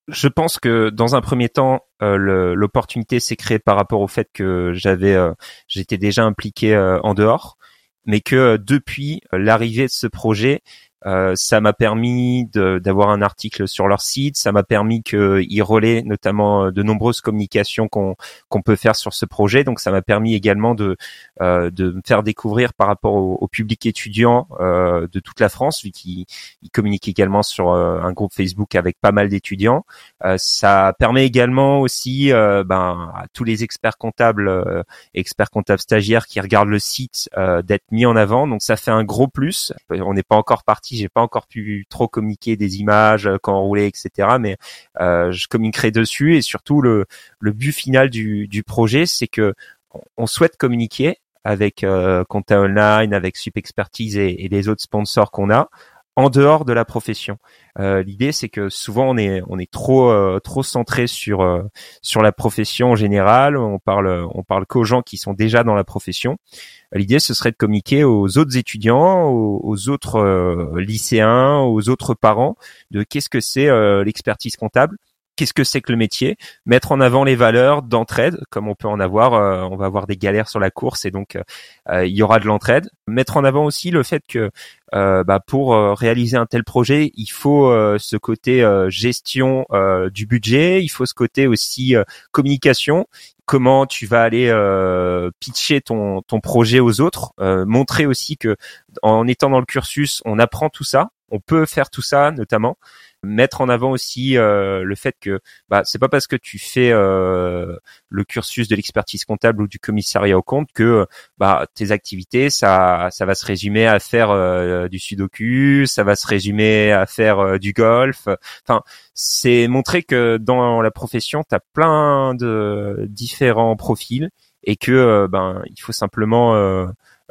je pense que dans un premier temps, l'opportunité s'est créée par rapport au fait que j'avais, j'étais déjà impliqué en dehors, mais que depuis l'arrivée de ce projet, euh, ça m'a permis d'avoir un article sur leur site, ça m'a permis qu'ils relaient notamment euh, de nombreuses communications qu'on peut faire sur ce projet. Donc ça m'a permis également de euh, de me faire découvrir par rapport au, public étudiant euh, de toute la France, vu qu'ils communiquent également sur euh, un groupe Facebook avec pas mal d'étudiants. ça permet également aussi ben, à tous les experts comptables, experts comptables stagiaires qui regardent le site d'être mis en avant. Donc ça fait un gros plus. On n'est pas encore parti j'ai pas encore pu trop communiquer des images euh, roulait, etc. Mais euh, je communiquerai dessus et surtout le, but final du, projet, c'est que on souhaite communiquer avec euh, Online, avec Sup Expertise et, et les autres sponsors qu'on a en dehors de la profession. Euh, L'idée, c'est que souvent on est euh, trop centré sur euh, sur la profession en général. On parle parle qu'aux gens qui sont déjà dans la profession. L'idée, ce serait de communiquer aux autres étudiants, aux, autres lycéens, aux autres parents de qu'est-ce que c'est l'expertise comptable qu'est-ce que c'est que le métier, mettre en avant les valeurs d'entraide, comme on peut en avoir, euh, on va avoir des galères sur la course et donc euh, il y aura de l'entraide. Mettre en avant aussi le fait que euh, bah, pour réaliser un tel projet, il faut ce côté gestion du budget, il faut ce côté aussi communication, comment tu vas aller pitcher ton, ton projet aux autres, montrer aussi que en étant dans le cursus, on apprend tout ça, on peut faire tout ça notamment mettre en avant aussi euh, le fait que bah c'est pas parce que tu fais euh, le cursus de l'expertise comptable ou du commissariat au compte que bah tes activités ça ça va se résumer à faire euh, du sudoku, ça va se résumer à faire du golf. Enfin, c'est montrer que dans la profession, tu as plein de différents profils et que ben il faut simplement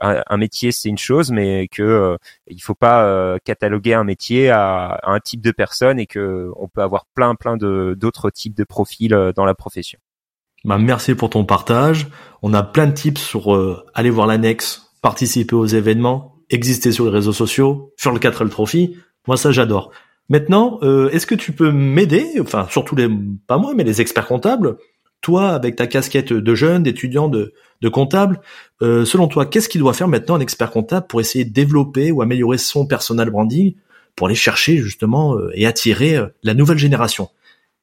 un, métier c'est une chose, mais que euh, il faut pas euh, cataloguer un métier à, un type de personne et que on peut avoir plein plein de d'autres types de profils euh, dans la profession. Bah, merci pour ton partage. On a plein de tips sur euh, aller voir l'annexe, participer aux événements, exister sur les réseaux sociaux, sur le 4L Trophy. Moi ça j'adore. Maintenant, est-ce que tu peux m'aider, enfin surtout les, pas moi, mais les experts comptables, toi, avec ta casquette de jeune, d'étudiant, de, de comptable, euh, selon toi, qu'est-ce qu'il doit faire maintenant un expert comptable pour essayer de développer ou améliorer son personal branding pour aller chercher justement euh, et attirer euh, la nouvelle génération?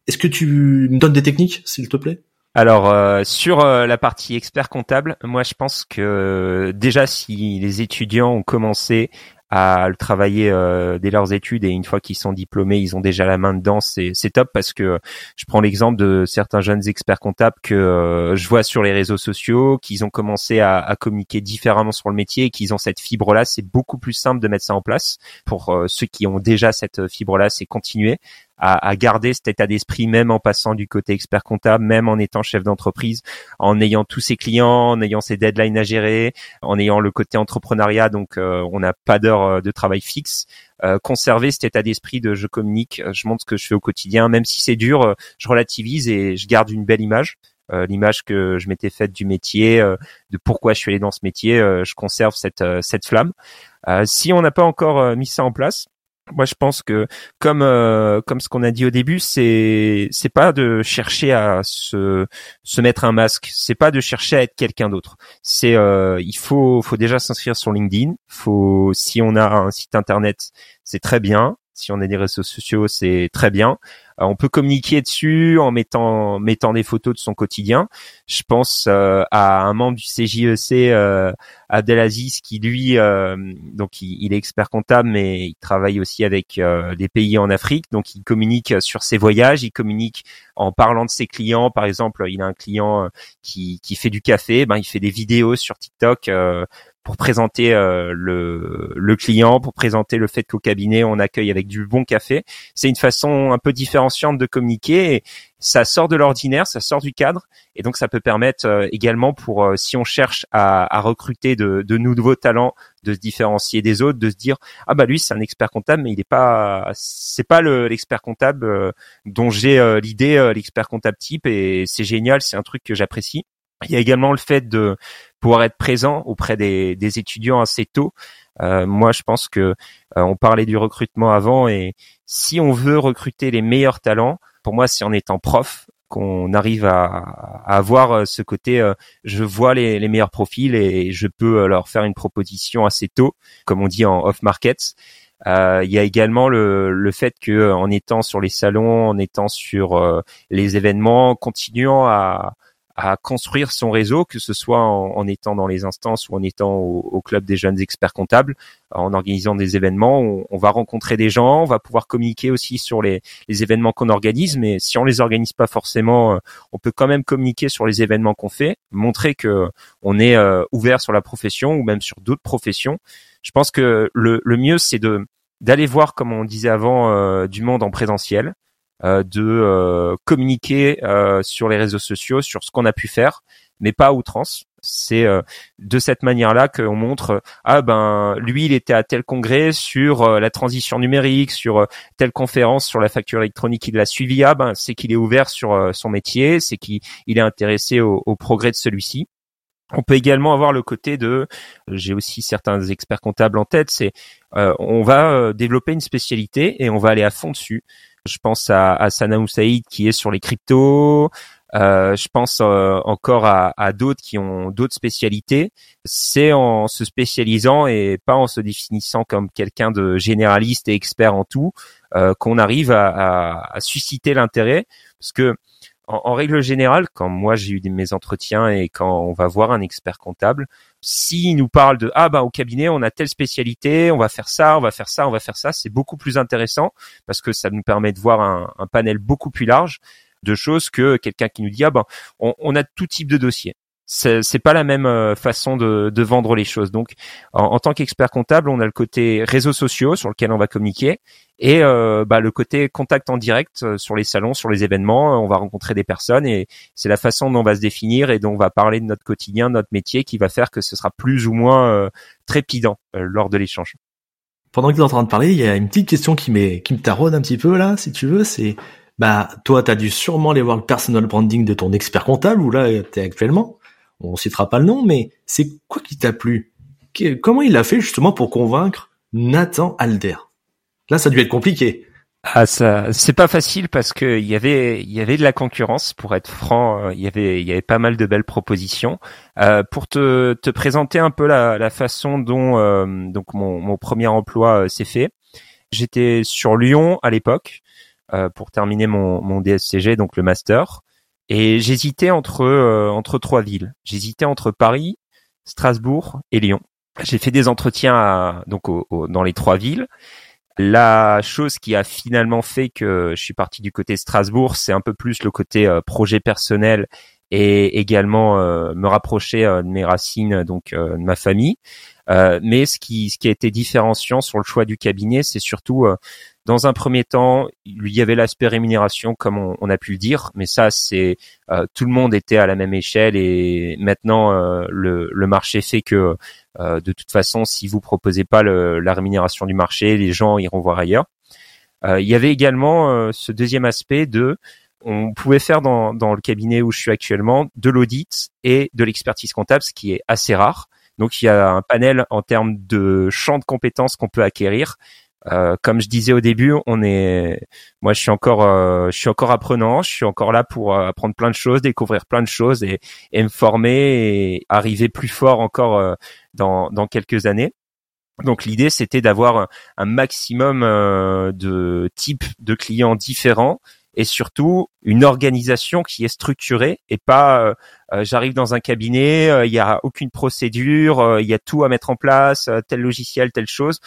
Est-ce que tu me donnes des techniques, s'il te plaît? Alors sur la partie expert comptable, moi je pense que déjà si les étudiants ont commencé à le travailler euh, dès leurs études et une fois qu'ils sont diplômés, ils ont déjà la main dedans, c'est top parce que je prends l'exemple de certains jeunes experts comptables que euh, je vois sur les réseaux sociaux, qu'ils ont commencé à, communiquer différemment sur le métier et qu'ils ont cette fibre-là, c'est beaucoup plus simple de mettre ça en place. Pour euh, ceux qui ont déjà cette fibre-là, c'est continuer à, à, garder cet état d'esprit même en passant du côté expert comptable, même en étant chef d'entreprise, en ayant tous ses clients, en ayant ses deadlines à gérer, en ayant le côté entrepreneuriat, donc euh, on n'a pas d'heure euh, de travail fixe. Euh, conserver cet état d'esprit de je communique, je montre ce que je fais au quotidien, même si c'est dur, je relativise et je garde une belle image. l'image que je m'étais faite du métier, de pourquoi je suis allé dans ce métier, je conserve cette cette flamme. si on n'a pas encore mis ça en place, moi, je pense que comme euh, comme ce qu'on a dit au début, c'est c'est pas de chercher à se se mettre un masque, c'est pas de chercher à être quelqu'un d'autre. C'est euh, il faut faut déjà s'inscrire sur LinkedIn. Faut si on a un site internet, c'est très bien. Si on a des réseaux sociaux, c'est très bien. Euh, on peut communiquer dessus en mettant mettant des photos de son quotidien. Je pense euh, à un membre du CJEC, euh, Abdelaziz, qui lui, donc il, est expert comptable, mais il travaille aussi avec des pays en Afrique. Donc il communique sur ses voyages, il communique en parlant de ses clients. Par exemple, il a un client qui qui fait du café, ben il fait des vidéos sur TikTok pour présenter le, le client, pour présenter le fait qu'au cabinet on accueille avec du bon café. C'est une façon un peu différenciante de communiquer. Et ça sort de l'ordinaire, ça sort du cadre, et donc ça peut permettre également pour si on cherche à, recruter de, de nouveaux talents, de se différencier des autres, de se dire ah bah lui c'est un expert comptable, mais il est pas c'est pas l'expert comptable dont j'ai l'idée l'expert comptable type et c'est génial, c'est un truc que j'apprécie. Il y a également le fait de pouvoir être présent auprès des, des étudiants assez tôt. Euh, moi, je pense que euh, on parlait du recrutement avant et si on veut recruter les meilleurs talents, pour moi, c'est en étant prof qu'on arrive à, à, avoir euh, ce côté. Euh, je vois les, les, meilleurs profils et je peux leur faire une proposition assez tôt, comme on dit en off markets. Euh, il y a également le, le fait que en étant sur les salons, en étant sur les événements, continuant à, à construire son réseau, que ce soit en, étant dans les instances ou en étant au, club des jeunes experts comptables, en organisant des événements. On, va rencontrer des gens, on va pouvoir communiquer aussi sur les, les événements qu'on organise, mais si on les organise pas forcément, euh, on peut quand même communiquer sur les événements qu'on fait, montrer que on est euh, ouvert sur la profession ou même sur d'autres professions. Je pense que le, le mieux, c'est de d'aller voir, comme on disait avant, euh, du monde en présentiel, de euh, communiquer euh, sur les réseaux sociaux sur ce qu'on a pu faire, mais pas à outrance. C'est de cette manière-là qu'on montre ah ben lui il était à tel congrès sur la transition numérique, sur telle conférence sur la facture électronique, il l'a suivi. Ah ben c'est qu'il est ouvert sur son métier, c'est qu'il est intéressé au, au progrès de celui-ci. On peut également avoir le côté de, j'ai aussi certains experts comptables en tête, c'est on va développer une spécialité et on va aller à fond dessus. Je pense à, à Sana Saïd qui est sur les cryptos. Euh, je pense euh, encore à, à d'autres qui ont d'autres spécialités. C'est en se spécialisant et pas en se définissant comme quelqu'un de généraliste et expert en tout euh, qu'on arrive à, à, à susciter l'intérêt. Parce que en, règle générale, quand moi j'ai eu mes entretiens et quand on va voir un expert comptable, s'il nous parle de ah bah au cabinet on a telle spécialité, on va faire ça, on va faire ça, on va faire ça, c'est beaucoup plus intéressant parce que ça nous permet de voir un, un panel beaucoup plus large de choses que quelqu'un qui nous dit ah ben on, on a tout type de dossier c'est pas la même euh, façon de, de, vendre les choses. Donc, en, tant qu'expert comptable, on a le côté réseaux sociaux sur lequel on va communiquer et euh, bah, le côté contact en direct euh, sur les salons, sur les événements. On va rencontrer des personnes et c'est la façon dont on va se définir et dont on va parler de notre quotidien, notre métier, qui va faire que ce sera plus ou moins trépidant lors de l'échange. Pendant que tu es en train de parler, il y a une petite question qui, qui me taraude un petit peu là, si tu veux. C'est bah toi, tu as dû sûrement aller voir le personal branding de ton expert comptable où là tu es actuellement on citera pas le nom, mais c'est quoi qui t'a plu? Comment il a fait justement pour convaincre Nathan Alder Là, ça a dû être compliqué. Ah ça, c'est pas facile parce que il y avait il y avait de la concurrence pour être franc. Euh, il y avait il y avait pas mal de belles propositions. Euh, pour te, te présenter un peu la, la façon dont euh, donc mon, mon premier emploi euh, s'est fait. J'étais sur Lyon à l'époque pour terminer mon, mon DSCG donc le master. Et j'hésitais entre euh, entre trois villes. J'hésitais entre Paris, Strasbourg et Lyon. J'ai fait des entretiens à, donc dans les trois villes. La chose qui a finalement fait que je suis parti du côté Strasbourg, c'est un peu plus le côté euh, projet personnel et également euh, me rapprocher de mes racines, donc de ma famille. Mais ce qui, ce qui a été différenciant sur le choix du cabinet, c'est surtout dans un premier temps, il y avait l'aspect rémunération, comme on, a pu le dire, mais ça, c'est euh, tout le monde était à la même échelle et maintenant euh, le, le, marché fait que euh, de toute façon, si vous proposez pas le, la rémunération du marché, les gens iront voir ailleurs. il y avait également ce deuxième aspect de on pouvait faire dans, dans le cabinet où je suis actuellement de l'audit et de l'expertise comptable, ce qui est assez rare. Donc il y a un panel en termes de champ de compétences qu'on peut acquérir euh, comme je disais au début, on est, moi je suis encore, euh, je suis encore apprenant, je suis encore là pour euh, apprendre plein de choses, découvrir plein de choses et, et me former et arriver plus fort encore dans, dans quelques années. Donc l'idée c'était d'avoir un maximum de types de clients différents et surtout une organisation qui est structurée et pas euh, euh, j'arrive dans un cabinet, euh, il n'y a aucune procédure, il y a tout à mettre en place, tel logiciel, telle chose.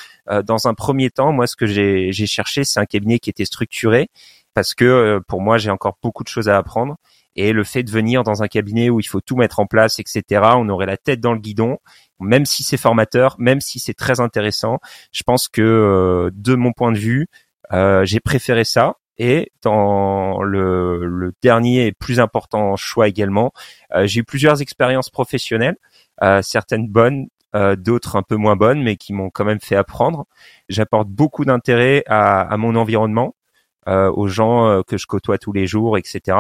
dans un premier temps, moi ce que j'ai cherché, c'est un cabinet qui était structuré parce que pour moi j'ai encore beaucoup de choses à apprendre Et le fait de venir dans un cabinet où il faut tout mettre en place, etc., on aurait la tête dans le guidon. Même si c'est formateur, même si c'est très intéressant, je pense que euh, de mon point de vue, euh, j'ai préféré ça. Et dans le, dernier et plus important choix également, euh, j'ai eu plusieurs expériences professionnelles, certaines bonnes, d'autres un peu moins bonnes, mais qui m'ont quand même fait apprendre. J'apporte beaucoup d'intérêt à, mon environnement, aux gens que je côtoie tous les jours, etc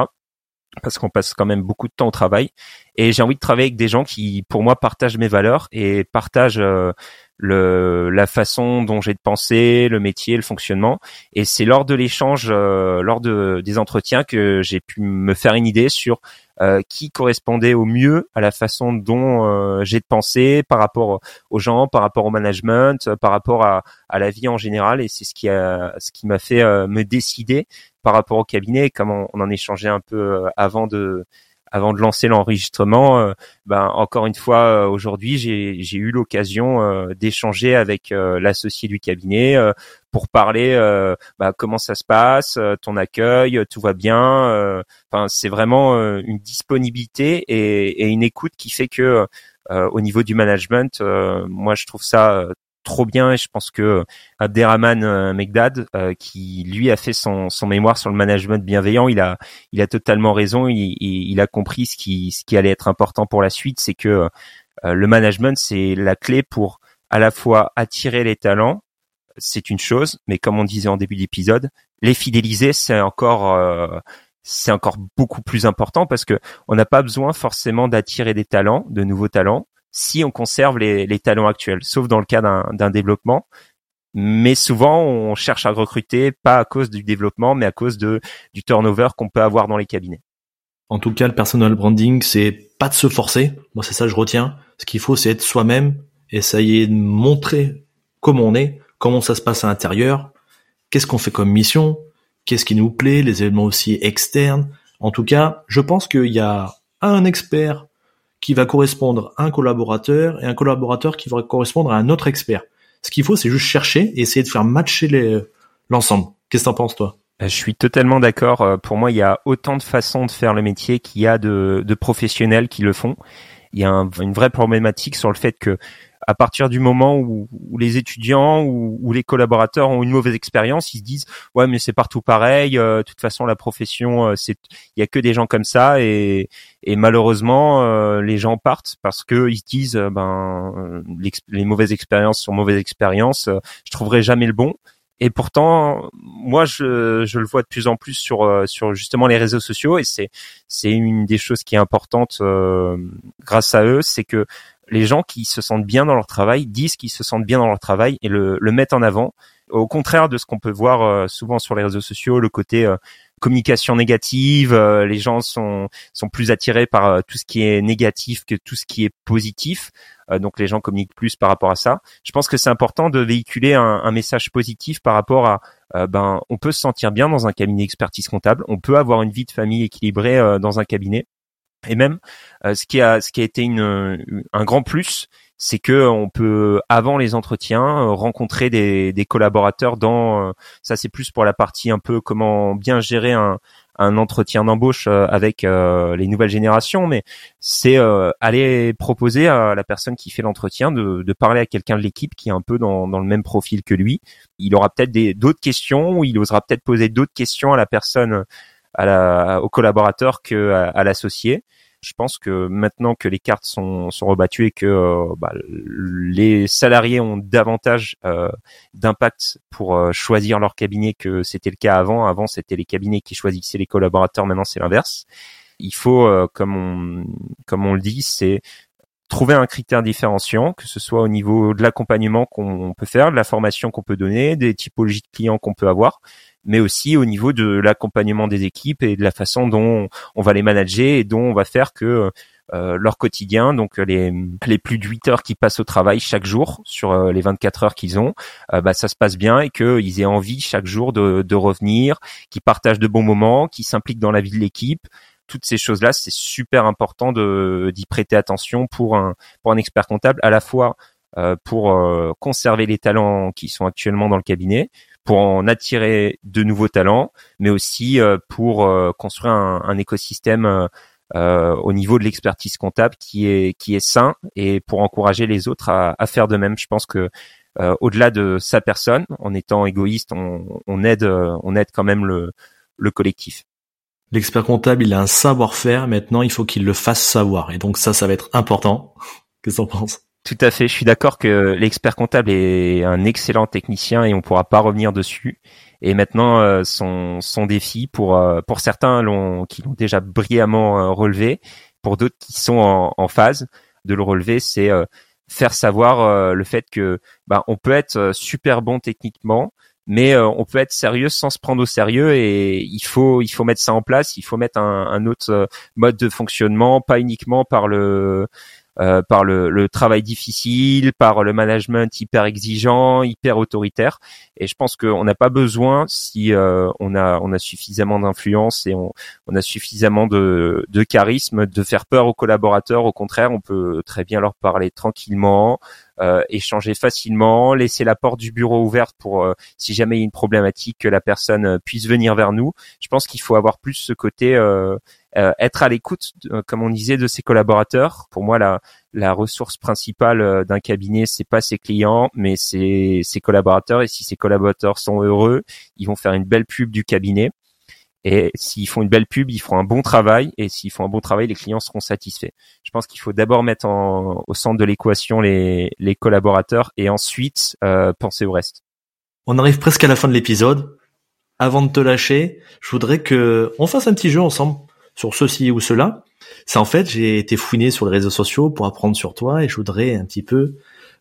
parce qu'on passe quand même beaucoup de temps au travail. Et j'ai envie de travailler avec des gens qui pour moi partagent mes valeurs et partagent euh, le la façon dont j'ai de penser, le métier, le fonctionnement. Et c'est lors de l'échange euh, lors de des entretiens que j'ai pu me faire une idée sur euh, qui correspondait au mieux à la façon dont j'ai de penser par rapport aux gens, par rapport au management, par rapport à, à la vie en général. Et c'est ce qui a ce qui m'a fait me décider par rapport au cabinet, comme on, en échangeait un peu euh, avant de lancer l'enregistrement, euh, ben encore une fois euh, aujourd'hui j'ai eu l'occasion d'échanger avec l'associé du cabinet pour parler bah, comment ça se passe, ton accueil, tout va bien. Enfin c'est vraiment une disponibilité et, et, une écoute qui fait que au niveau du management, moi je trouve ça trop bien et je pense que Abderrahman euh, Megdad euh, qui lui a fait son, son mémoire sur le management bienveillant il a il a totalement raison. Il, il, a compris ce qui ce qui allait être important pour la suite. C'est que euh, le management c'est la clé pour à la fois attirer les talents c'est une chose mais comme on disait en début d'épisode les fidéliser c'est encore c'est encore beaucoup plus important parce que on n'a pas besoin forcément d'attirer des talents, de nouveaux talents si on conserve les, talents actuels, sauf dans le cas d'un développement. Mais souvent, on cherche à recruter pas à cause du développement, mais à cause de du turnover qu'on peut avoir dans les cabinets. En tout cas, le personal branding, c'est pas de se forcer. Moi, c'est ça que je retiens. Ce qu'il faut, c'est être soi-même, essayer de montrer comment on est, comment ça se passe à l'intérieur, qu'est-ce qu'on fait comme mission, qu'est-ce qui nous plaît, les éléments aussi externes. En tout cas, je pense qu'il y a un expert qui va correspondre à un collaborateur et un collaborateur qui va correspondre à un autre expert. Ce qu'il faut, c'est juste chercher et essayer de faire matcher l'ensemble. Qu'est-ce que t'en penses, toi? Euh, Je suis totalement d'accord. Euh, pour moi, il y a autant de façons de faire le métier qu'il y a de professionnels qui le font. Il y a une vraie problématique sur le fait que à partir du moment où, les étudiants ou, les collaborateurs ont une mauvaise expérience, ils se disent ouais mais c'est partout pareil. Euh, de toute façon la profession, euh, c'est il y a que des gens comme ça et, et malheureusement euh, les gens partent parce que ils se disent ben les mauvaises expériences sont mauvaises expériences. je trouverai jamais le bon. Et pourtant, moi, je, je, le vois de plus en plus sur sur justement les réseaux sociaux, et c'est c'est une des choses qui est importante grâce à eux, c'est que les gens qui se sentent bien dans leur travail disent qu'ils se sentent bien dans leur travail et le, mettent en avant. Au contraire de ce qu'on peut voir euh, souvent sur les réseaux sociaux, le côté euh, communication négative, euh, les gens sont sont plus attirés par tout ce qui est négatif que tout ce qui est positif. donc les gens communiquent plus par rapport à ça. Je pense que c'est important de véhiculer un, un, message positif par rapport à ben on peut se sentir bien dans un cabinet expertise comptable, on peut avoir une vie de famille équilibrée dans un cabinet et même, euh, ce qui a ce qui a été une, un grand plus, c'est que on peut avant les entretiens euh, rencontrer des, des collaborateurs dans euh, ça c'est plus pour la partie un peu comment bien gérer un, un entretien d'embauche avec les nouvelles générations, mais c'est aller proposer à la personne qui fait l'entretien de, de, parler à quelqu'un de l'équipe qui est un peu dans, dans le même profil que lui. Il aura peut-être d'autres questions ou il osera peut-être poser d'autres questions à la personne à la, au collaborateur que à, l'associé. Je pense que maintenant que les cartes sont, sont rebattues et que euh, bah, les salariés ont davantage euh, d'impact pour euh, choisir leur cabinet que c'était le cas avant. Avant, c'était les cabinets qui choisissaient les collaborateurs. Maintenant, c'est l'inverse. Il faut, comme on comme on le dit, c'est trouver un critère différenciant, que ce soit au niveau de l'accompagnement qu'on peut faire, de la formation qu'on peut donner, des typologies de clients qu'on peut avoir, mais aussi au niveau de l'accompagnement des équipes et de la façon dont on va les manager et dont on va faire que euh, leur quotidien, donc les, les plus de 8 heures qui passent au travail chaque jour sur euh, les 24 heures qu'ils ont, euh, bah, ça se passe bien et qu'ils aient envie chaque jour de, de revenir, qu'ils partagent de bons moments, qu'ils s'impliquent dans la vie de l'équipe. Toutes ces choses-là, c'est super important de d'y prêter attention pour un pour un expert comptable, à la fois pour conserver les talents qui sont actuellement dans le cabinet, pour en attirer de nouveaux talents, mais aussi pour construire un, un écosystème euh, au niveau de l'expertise comptable qui est qui est sain et pour encourager les autres à, à faire de même. Je pense que euh, au-delà de sa personne, en étant égoïste, on, on aide on aide quand même le le collectif. L'expert comptable, il a un savoir-faire. Maintenant, il faut qu'il le fasse savoir. Et donc ça, ça va être important. Qu'est-ce que t'en penses? Tout à fait. Je suis d'accord que l'expert comptable est un excellent technicien et on pourra pas revenir dessus. Et maintenant, euh, son, son défi pour euh, pour certains l'ont, qui l'ont déjà brillamment euh, relevé, pour d'autres qui sont en, en, phase de le relever, c'est faire savoir le fait que bah, on peut être super bon techniquement, mais on peut être sérieux sans se prendre au sérieux et il faut il faut mettre ça en place, il faut mettre un, un autre mode de fonctionnement, pas uniquement par le euh, par le, le, travail difficile, par le management hyper exigeant, hyper autoritaire. Et je pense qu'on n'a pas besoin, si euh, on a on a suffisamment d'influence et on, on, a suffisamment de, de charisme, de faire peur aux collaborateurs. Au contraire, on peut très bien leur parler tranquillement, échanger facilement, laisser la porte du bureau ouverte pour euh, si jamais il y a une problématique que la personne euh, puisse venir vers nous. Je pense qu'il faut avoir plus ce côté euh, euh, être à l'écoute, comme on disait, de ses collaborateurs. Pour moi, la, ressource principale euh, d'un cabinet, c'est pas ses clients, mais c'est ses collaborateurs. Et si ses collaborateurs sont heureux, ils vont faire une belle pub du cabinet. Et s'ils font une belle pub, ils feront un bon travail. Et s'ils font un bon travail, les clients seront satisfaits. Je pense qu'il faut d'abord mettre en, au centre de l'équation les, les, collaborateurs et ensuite euh, penser au reste. On arrive presque à la fin de l'épisode. Avant de te lâcher, je voudrais que on fasse un petit jeu ensemble sur ceci ou cela. C'est en fait, j'ai été fouiné sur les réseaux sociaux pour apprendre sur toi et je voudrais un petit peu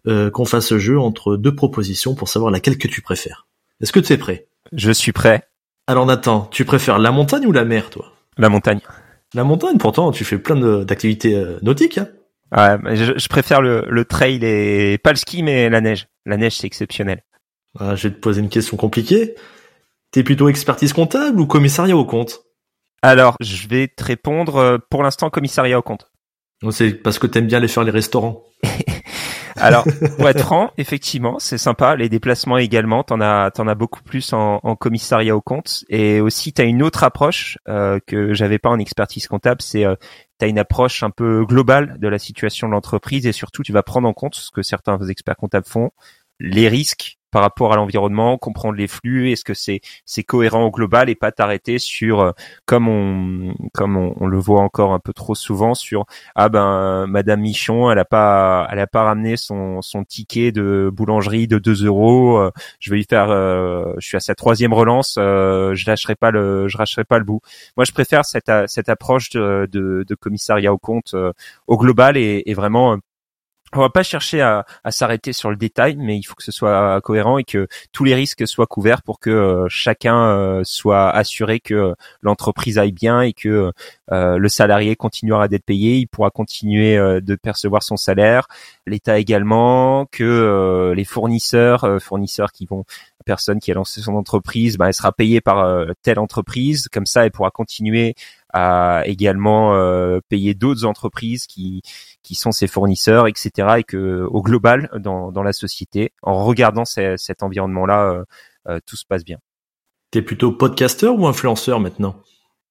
euh, qu'on fasse ce jeu entre deux propositions pour savoir laquelle que tu préfères. Est-ce que tu es prêt? Je suis prêt. Alors Nathan, tu préfères la montagne ou la mer, toi? La montagne. La montagne, pourtant, tu fais plein d'activités euh, nautiques. Hein ouais, je, préfère le, le, trail et pas le ski, mais la neige. La neige, c'est exceptionnel. Ah, je vais te poser une question compliquée. T'es plutôt expertise comptable ou commissariat au compte? Alors, je vais te répondre euh, pour l'instant commissariat au compte. C'est parce que t'aimes bien aller faire les restaurants. Alors, pour être franc, effectivement, c'est sympa. Les déplacements également, t'en as, t'en as beaucoup plus en, en, commissariat au compte. Et aussi, t'as une autre approche euh, que j'avais pas en expertise comptable. C'est euh, t'as une approche un peu globale de la situation de l'entreprise et surtout, tu vas prendre en compte ce que certains experts comptables font, les risques par rapport à l'environnement, comprendre les flux, est-ce que c'est c'est cohérent au global et pas t'arrêter sur euh, comme on comme on, le voit encore un peu trop souvent sur ah ben Madame Michon elle a pas elle a pas ramené son son ticket de boulangerie de 2 euros, euh, je vais lui faire euh, je suis à sa troisième relance, je lâcherai pas le je lâcherai pas le bout. Moi je préfère cette cette approche de, de, de commissariat au compte au global et, et vraiment on va pas chercher à, s'arrêter sur le détail, mais il faut que ce soit cohérent et que tous les risques soient couverts pour que euh, chacun euh, soit assuré que l'entreprise aille bien et que euh, le salarié continuera d'être payé, il pourra continuer de percevoir son salaire, l'État également, que les fournisseurs, fournisseurs qui vont personne qui a lancé son entreprise, bah, elle sera payée par telle entreprise, comme ça elle pourra continuer à également payer d'autres entreprises qui qui sont ses fournisseurs, etc. Et que au global, dans, dans la société, en regardant cet environnement-là, euh, euh, tout se passe bien. T'es plutôt podcasteur ou influenceur maintenant?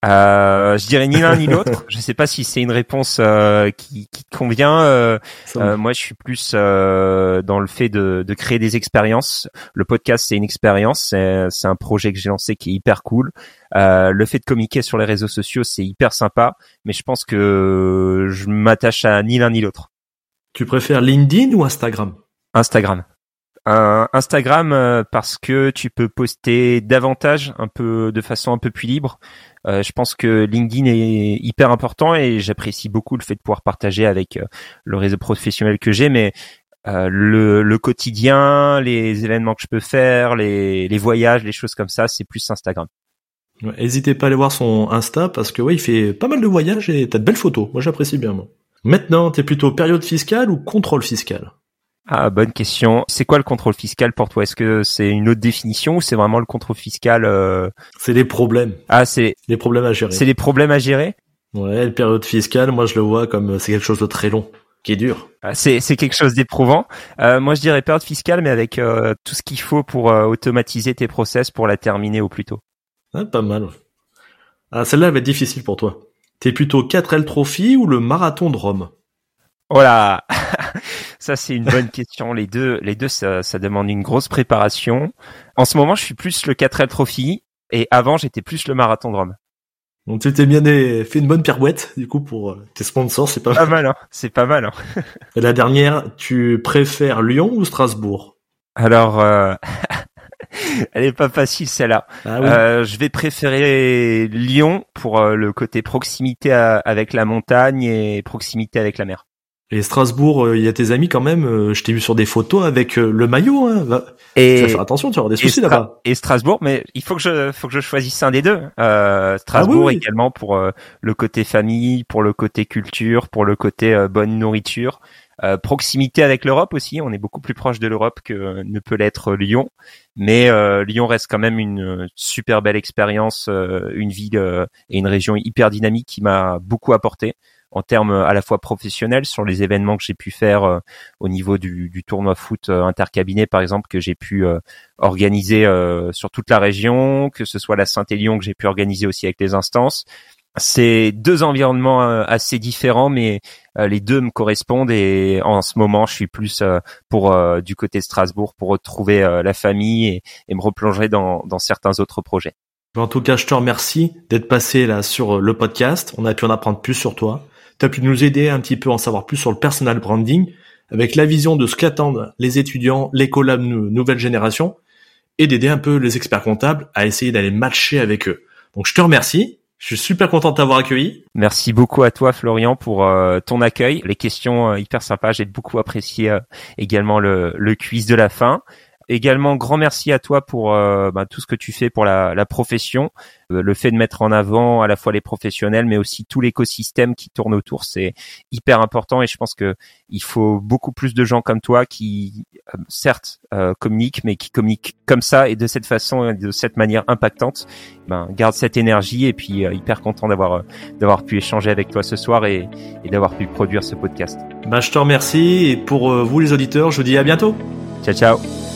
Euh, je dirais ni l'un ni l'autre. Je sais pas si c'est une réponse euh, qui, qui te convient. Euh, euh, moi, je suis plus dans le fait de, de, créer des expériences. Le podcast, c'est une expérience. C'est un projet que j'ai lancé qui est hyper cool. le fait de communiquer sur les réseaux sociaux, c'est hyper sympa. Mais je pense que je m'attache à ni l'un ni l'autre. Tu préfères LinkedIn ou Instagram? Instagram. Instagram parce que tu peux poster davantage, un peu de façon un peu plus libre. Euh, je pense que LinkedIn est hyper important et j'apprécie beaucoup le fait de pouvoir partager avec euh, le réseau professionnel que j'ai, mais euh, le, le, quotidien, les événements que je peux faire, les, les voyages, les choses comme ça, c'est plus Instagram. N'hésitez pas à aller voir son Insta parce que ouais, il fait pas mal de voyages et t'as de belles photos. Moi, j'apprécie bien. Moi. Maintenant, t'es plutôt période fiscale ou contrôle fiscal? Ah, bonne question. C'est quoi le contrôle fiscal pour toi? Est-ce que c'est une autre définition ou c'est vraiment le contrôle fiscal euh... C'est les problèmes. Ah, c'est les problèmes à gérer. C'est les problèmes à gérer? Ouais, la période fiscale, moi je le vois comme c'est quelque chose de très long qui est dur. Ah, c'est c'est quelque chose d'éprouvant. Euh, moi, je dirais période fiscale, mais avec euh, tout ce qu'il faut pour euh, automatiser tes process pour la terminer au plus tôt. Ah, pas mal. Ah, celle-là va être difficile pour toi. T'es plutôt 4L Trophy ou le marathon de Rome? Voilà, ça c'est une bonne question. Les deux, les deux, ça, ça demande une grosse préparation. En ce moment, je suis plus le 4L Trophy et avant, j'étais plus le marathon de Rome. Donc tu t'es bien fait une bonne pirouette du coup pour euh, tes sponsors, c'est pas, pas mal. Hein c'est pas mal. Hein et la dernière, tu préfères Lyon ou Strasbourg? Alors, euh... elle est pas facile celle-là. Ah oui. euh, je vais préférer Lyon pour euh, le côté proximité à, avec la montagne et proximité avec la mer. Et Strasbourg, il y a tes amis quand même. je t'ai vu sur des photos avec le maillot. Hein. Et tu vas faire attention, tu vas avoir des soucis là-bas. Et Strasbourg, mais il faut que je, faut que je choisisse un des deux. Euh, Strasbourg ah oui, oui. également pour euh, le côté famille, pour le côté culture, pour le côté euh, bonne nourriture, proximité avec l'Europe aussi. On est beaucoup plus proche de l'Europe que ne peut l'être Lyon, mais Lyon reste quand même une super belle expérience, une ville et une région hyper dynamique qui m'a beaucoup apporté en termes à la fois professionnels sur les événements que j'ai pu faire euh, au niveau du, tournoi foot euh, intercabinet par exemple que j'ai pu euh, organiser sur toute la région, que ce soit la Saint-Élion que j'ai pu organiser aussi avec les instances. C'est deux environnements assez différents, mais les deux me correspondent et en ce moment, je suis plus pour du côté de Strasbourg pour retrouver la famille et, et me replonger dans, dans certains autres projets. En tout cas, je te remercie d'être passé là sur le podcast. On a pu en apprendre plus sur toi tu as pu nous aider un petit peu à en savoir plus sur le personal branding, avec la vision de ce qu'attendent les étudiants, les collabs nouvelle génération, et d'aider un peu les experts comptables à essayer d'aller matcher avec eux. Donc je te remercie. Je suis super content de t'avoir accueilli. Merci beaucoup à toi Florian pour euh, ton accueil, les questions euh, hyper sympas. J'ai beaucoup apprécié euh, également le, le quiz de la fin. Également, grand merci à toi pour euh, bah, tout ce que tu fais pour la, la profession, euh, le fait de mettre en avant à la fois les professionnels, mais aussi tout l'écosystème qui tourne autour, c'est hyper important et je pense que il faut beaucoup plus de gens comme toi qui, euh, certes, communiquent, mais qui communiquent comme ça et de cette façon, et de cette manière impactante. Ben, garde cette énergie et puis hyper content d'avoir d'avoir pu échanger avec toi ce soir et, et d'avoir pu produire ce podcast. Bah, je te remercie et pour vous les auditeurs, je vous dis à bientôt. Ciao ciao.